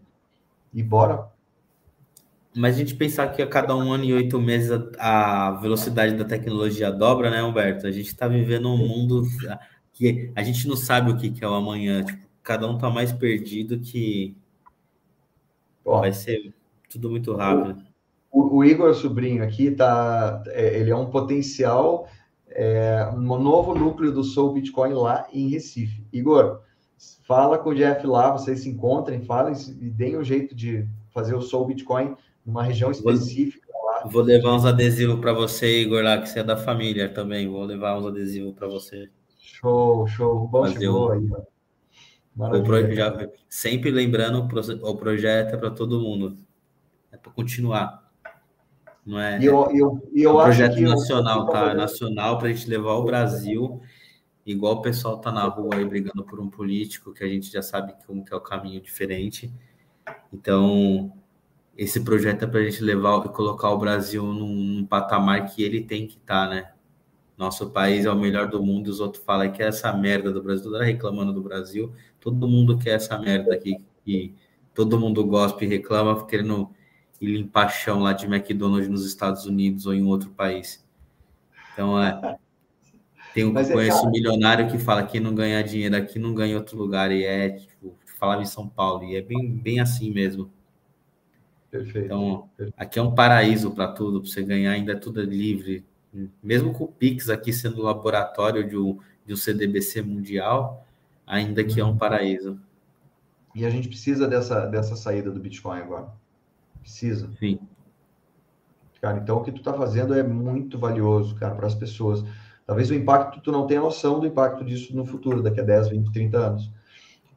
e bora. Mas a gente pensar que a cada um ano e oito meses a, a velocidade da tecnologia dobra, né, Humberto? A gente está vivendo um mundo que a gente não sabe o que, que é o amanhã. Tipo, cada um está mais perdido que Ó, vai ser tudo muito rápido. O, o Igor Sobrinho aqui tá, é, ele é um potencial é, um novo núcleo do Soul Bitcoin lá em Recife. Igor, fala com o Jeff lá, vocês se encontrem, falem e deem um jeito de fazer o Soul Bitcoin numa região específica lá. Vou levar uns adesivos para você, Igor, lá, que você é da família também. Vou levar uns adesivos para você. Show, show. Bom, Fazer chegou o... aí. O pro... já... Sempre lembrando, o projeto é para todo mundo. É para continuar. Não é, eu, eu, eu é um projeto nacional, eu... tá? É nacional para a gente levar o Brasil, igual o pessoal tá na rua aí brigando por um político, que a gente já sabe como que é o caminho diferente. Então, esse projeto é para a gente levar e colocar o Brasil num, num, patamar que ele tem que estar, tá, né? Nosso país é o melhor do mundo, os outros falam que é essa merda do Brasil, todo reclamando do Brasil, todo mundo quer essa merda aqui, e todo mundo gosta e reclama, querendo e limpar chão lá de McDonald's nos Estados Unidos ou em outro país. Então, é, tem um, é conheço um milionário que fala que não ganhar dinheiro aqui não ganha em outro lugar, e é, tipo, falava em São Paulo, e é bem, bem assim mesmo. Perfeito. Então, aqui é um paraíso para tudo, para você ganhar, ainda é tudo livre. Mesmo com o Pix aqui sendo laboratório de um, de um CDBC mundial, ainda que é um uhum. paraíso. E a gente precisa dessa, dessa saída do Bitcoin agora. Precisa. Sim. Cara, então o que tu está fazendo é muito valioso, cara, para as pessoas. Talvez o impacto, tu não tenha noção do impacto disso no futuro, daqui a 10, 20, 30 anos.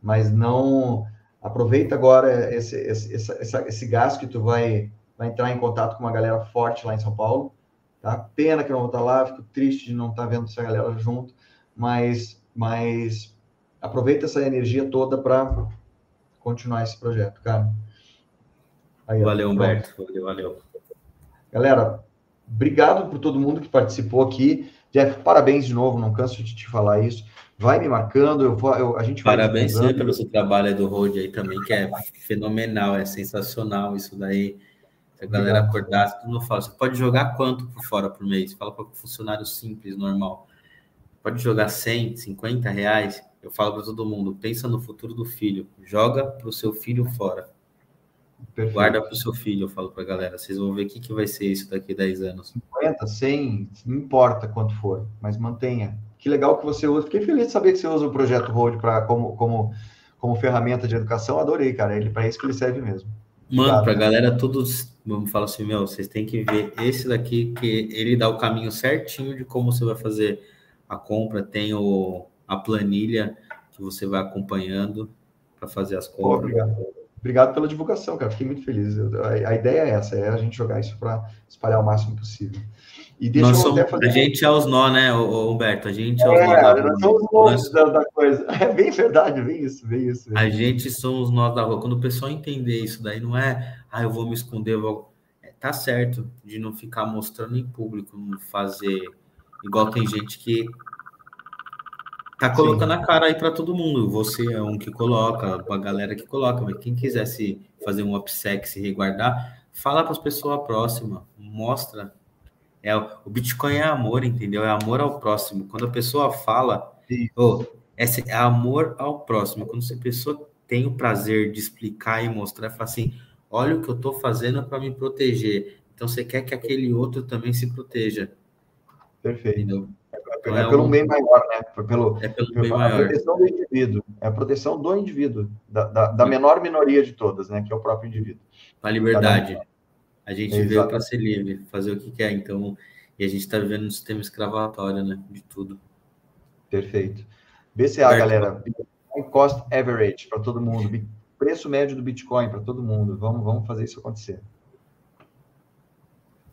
Mas não. Aproveita agora esse, esse, esse, esse gás que tu vai, vai entrar em contato com uma galera forte lá em São Paulo. Tá? Pena que eu não vou estar lá, fico triste de não estar vendo essa galera junto, mas, mas aproveita essa energia toda para continuar esse projeto, cara. Aí, valeu, Humberto. Valeu, valeu. Galera, obrigado por todo mundo que participou aqui. Jeff, parabéns de novo, não canso de te falar isso. Vai me marcando, eu vou, eu, a gente vai. Parabéns pelo seu trabalho do Road aí também, que é fenomenal, é sensacional isso daí. Se a galera acordasse, tudo não fala. Você pode jogar quanto por fora por mês? Fala para funcionário simples, normal. Pode jogar 100, 50 reais. Eu falo para todo mundo, pensa no futuro do filho. Joga para o seu filho fora. Perfeito. Guarda para o seu filho, eu falo para a galera. Vocês vão ver o que, que vai ser isso daqui a 10 anos. 50, 100, não importa quanto for, mas mantenha. Que legal que você usa. Fiquei feliz de saber que você usa o projeto Road pra, como, como, como ferramenta de educação. Adorei, cara. Ele para isso que ele serve mesmo. Mano, para a galera, todos vamos falar assim, meu, vocês têm que ver esse daqui, que ele dá o caminho certinho de como você vai fazer a compra. Tem o, a planilha que você vai acompanhando para fazer as compras. Obrigado. Obrigado pela divulgação, cara. Fiquei muito feliz. a, a, ideia é essa, é a gente jogar isso para espalhar o máximo possível. E deixa nós eu somos, fazer... A gente é os nó, né, Humberto? A gente é os é, nó da rua. Nós somos nós... da, da coisa. É bem verdade, bem isso, bem isso. Bem. A gente somos nós da rua. Quando o pessoal entender isso daí, não é, ah, eu vou me esconder, eu vou... É, tá certo de não ficar mostrando em público, não fazer igual tem gente que Tá colocando Sim. a cara aí para todo mundo. Você é um que coloca, a galera que coloca, mas quem quisesse fazer um upsec, se resguardar, fala para as pessoas próximas, mostra. É, o Bitcoin é amor, entendeu? É amor ao próximo. Quando a pessoa fala, oh, é amor ao próximo. Quando a pessoa tem o prazer de explicar e mostrar, fala assim: olha o que eu estou fazendo para me proteger. Então você quer que aquele outro também se proteja. Perfeito. Entendeu? É, é pelo um... bem maior, né? Pelo, é pelo bem maior. A proteção do indivíduo. É a proteção do indivíduo, da, da, da menor minoria de todas, né? Que é o próprio indivíduo. A liberdade. A gente é, veio para ser livre, fazer o que quer. Então, e a gente está vivendo um sistema escravatório, né? De tudo. Perfeito. BCA, Perto. galera. Bitcoin Cost Average para todo mundo. Preço médio do Bitcoin para todo mundo. Vamos, vamos fazer isso acontecer.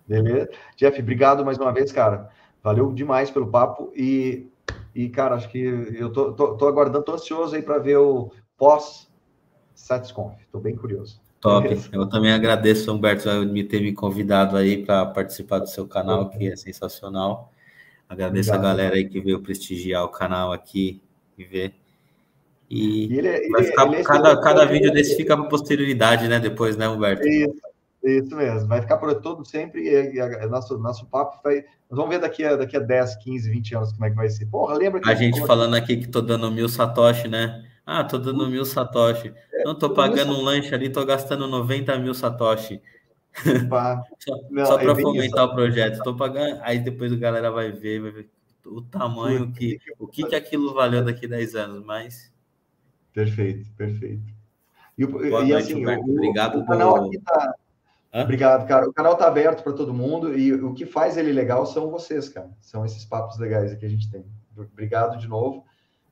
Beleza? Jeff, obrigado mais uma vez, cara. Valeu demais pelo papo e, e cara, acho que eu tô, tô, tô aguardando, tô ansioso aí para ver o pós Satisconf. Tô bem curioso. Top. Eu também agradeço, Humberto, me ter me convidado aí para participar do seu canal, que é sensacional. Agradeço Obrigado. a galera aí que veio prestigiar o canal aqui e ver. E, e ele, é, vai ficar, ele é cada, cada vídeo desse fica para posterioridade, né? Depois, né, Humberto? Isso, isso mesmo. Vai ficar por todo sempre e, e nosso, nosso papo vai, nós vamos ver daqui a, daqui a 10, 15, 20 anos como é que vai ser. Porra, lembra que. A gente falando aqui que tô dando mil satoshi, né? Ah, tô dando mil satoshi. É, não, tô pagando um lanche ali, tô gastando 90 mil satoshi. só não, só para é fomentar o projeto. Tô pagando. Aí depois a galera vai ver, vai ver o tamanho que. O que, que aquilo valeu daqui a 10 anos, mas. Perfeito, perfeito. E, Boa e noite, assim, o, Obrigado o canal aqui tá, Hã? Obrigado, cara. O canal está aberto para todo mundo e o que faz ele legal são vocês, cara. São esses papos legais que a gente tem. Obrigado de novo.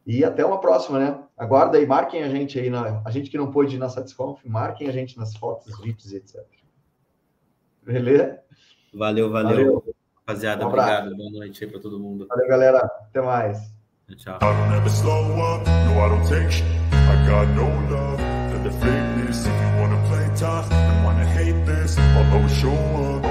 E até uma próxima, né? Aguarda aí, marquem a gente aí, na, a gente que não pôde ir na Satisconf, marquem a gente nas fotos, vídeos e etc. Beleza? Valeu, valeu. valeu. Rapaziada, um obrigado. Boa noite aí para todo mundo. Valeu, galera. Até mais. Tchau. fake this If you wanna play tough and wanna hate this I'll always show up.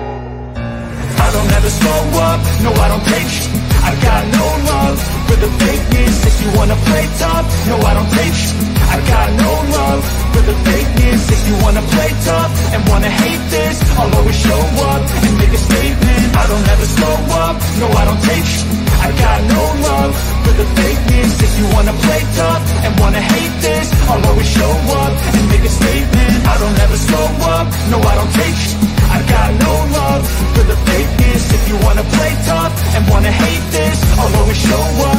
I don't ever slow up, no I don't take sh** I got no love for the fakeness If you wanna play tough, no I don't take sh. I got no love for the fakeness If you wanna play tough and wanna hate this I'll always show up and make a statement. I don't ever slow up, no I don't take sh. I got no love for the fakeness If you wanna play tough and wanna hate this I'll always show up and make a statement. I don't ever slow up, no I don't take sh. I got no love for the fakeness If you wanna play tough and wanna hate this I'll always show up